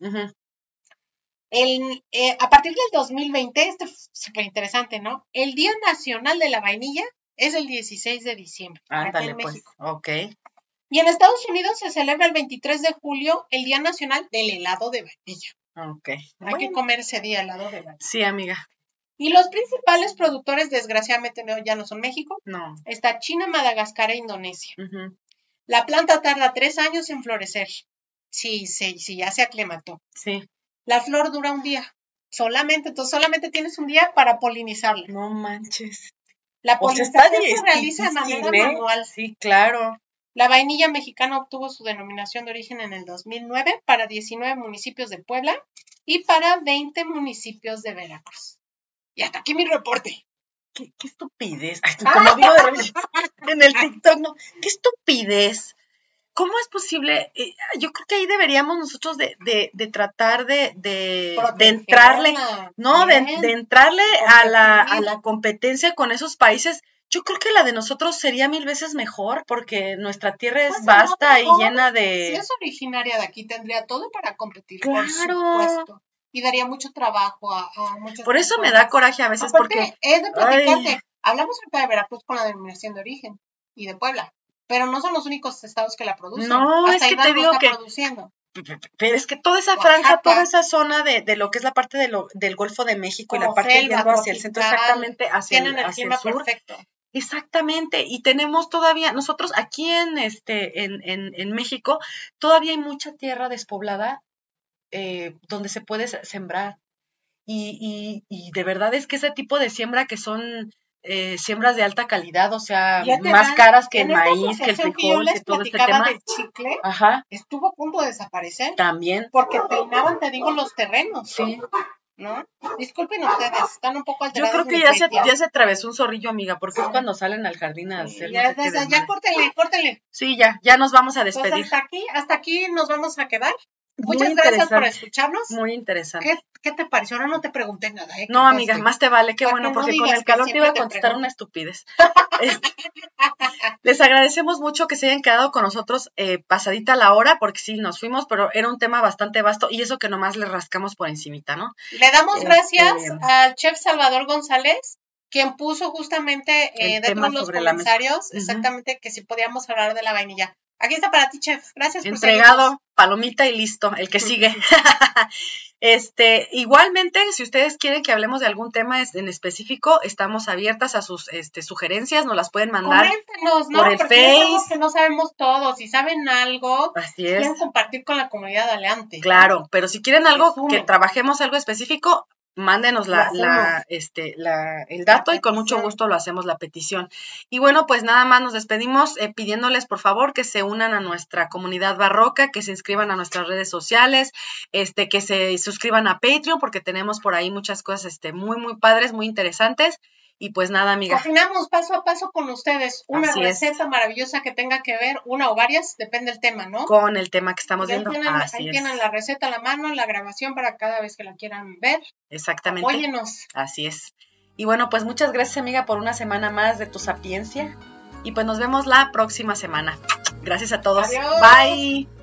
El, eh, a partir del 2020, esto es súper interesante, ¿no? El Día Nacional de la Vainilla es el 16 de diciembre, Ándale, en pues. México. Ok. Y en Estados Unidos se celebra el 23 de julio el Día Nacional del helado de vainilla. Ok. Hay que comer ese día helado de vainilla. Sí, amiga. Y los principales productores, desgraciadamente, no, ya no son México. No. Está China, Madagascar e Indonesia. La planta tarda tres años en florecer. Sí, sí, sí, ya se aclimató. Sí. La flor dura un día. Solamente, entonces solamente tienes un día para polinizarla. No manches. La O sea, está polinización se realiza de manera ¿eh? manual. Sí, claro. La vainilla mexicana obtuvo su denominación de origen en el 2009 para 19 municipios de Puebla y para 20 municipios de Veracruz. Y hasta aquí mi reporte. Qué, qué estupidez. Ay, como digo de repente en el TikTok, no. Qué estupidez. ¿Cómo es posible? Eh, yo creo que ahí deberíamos nosotros de, de, de tratar de, de, de entrarle, no, de, entrarle a la, a la competencia con esos países. Yo creo que la de nosotros sería mil veces mejor porque nuestra tierra es Pues, vasta y llena Si de... es originaria de aquí, tendría todo para competir, por Claro. supuesto. Y daría mucho trabajo a, a muchas Por eso me da coraje a veces Aparte, porque... es de platicarte. Ay. Hablamos ahorita de Veracruz con la denominación de origen y de Puebla, pero no son los únicos estados que la producen. No, Hasta es que te digo está que- produciendo. Pero es que toda esa Oaxaca. franja, toda esa zona de, de lo que es la parte de lo, del Golfo de México y la Como parte selva yendo hacia el centro, exactamente hacia Tienen el, el hacia el sur, perfecto. Exactamente, y tenemos todavía, nosotros aquí en este, en, en, en México, todavía hay mucha tierra despoblada eh, donde se puede sembrar. Y, y, y, de verdad es que ese tipo de siembra que son eh, siembras de alta calidad, o sea, más caras que el maíz, que el frijol, que, todo este tema. De chicle, Ajá. estuvo a punto de desaparecer. También. Porque peinaban, te digo, los terrenos. Sí. ¿no? Disculpen ustedes, están un poco alterados. Yo creo que ya se, ya se atravesó un zorrillo, amiga, porque es cuando salen al jardín a hacer. ya, ya, ya córtenle, córtenle. Sí, ya, ya nos vamos a pues despedir. hasta aquí, hasta aquí nos vamos a quedar. Muchas gracias por escucharnos. Muy interesante. ¿Qué, ¿Qué, te pareció? Ahora no te pregunté nada. ¿eh? No, amiga, más te vale, qué bueno, porque con el calor te iba a contestar una estupidez. les agradecemos mucho que se hayan quedado con nosotros eh, pasadita la hora, porque sí, nos fuimos, pero era un tema bastante vasto y eso que nomás le rascamos por encimita, ¿no? Le damos este, gracias al chef Salvador González, quien puso justamente eh, dentro de los comentarios, exactamente, que si podíamos hablar de la vainilla. Aquí está para ti, chef. Gracias por Entregado, palomita y listo, el que sigue. este, igualmente, si ustedes quieren que hablemos de algún tema en específico, estamos abiertas a sus este, sugerencias, nos las pueden mandar Coméntenos, ¿no? por el Face. que no sabemos todo, si saben algo, Así es. quieren compartir con la comunidad adelante. Claro, pero si quieren algo que trabajemos algo específico, mándenos la, la, este, la, el dato y con mucho gusto lo hacemos la petición. Y bueno, pues nada más nos despedimos eh, pidiéndoles por favor que se unan a nuestra comunidad barroca, que se inscriban a nuestras redes sociales, este, que se suscriban a Patreon porque tenemos por ahí muchas cosas este, muy, muy padres, muy interesantes. Y pues nada, amiga. Cocinamos paso a paso con ustedes una receta maravillosa que tenga que ver, una o varias, depende del tema, ¿no? Con el tema que estamos viendo. ahí tienen la receta a la mano, la grabación para cada vez que la quieran ver. Exactamente. Apóyenos. Así es. Y bueno, pues muchas gracias, amiga, por una semana más de tu sapiencia. Y pues nos vemos la próxima semana. Gracias a todos. Adiós. Bye.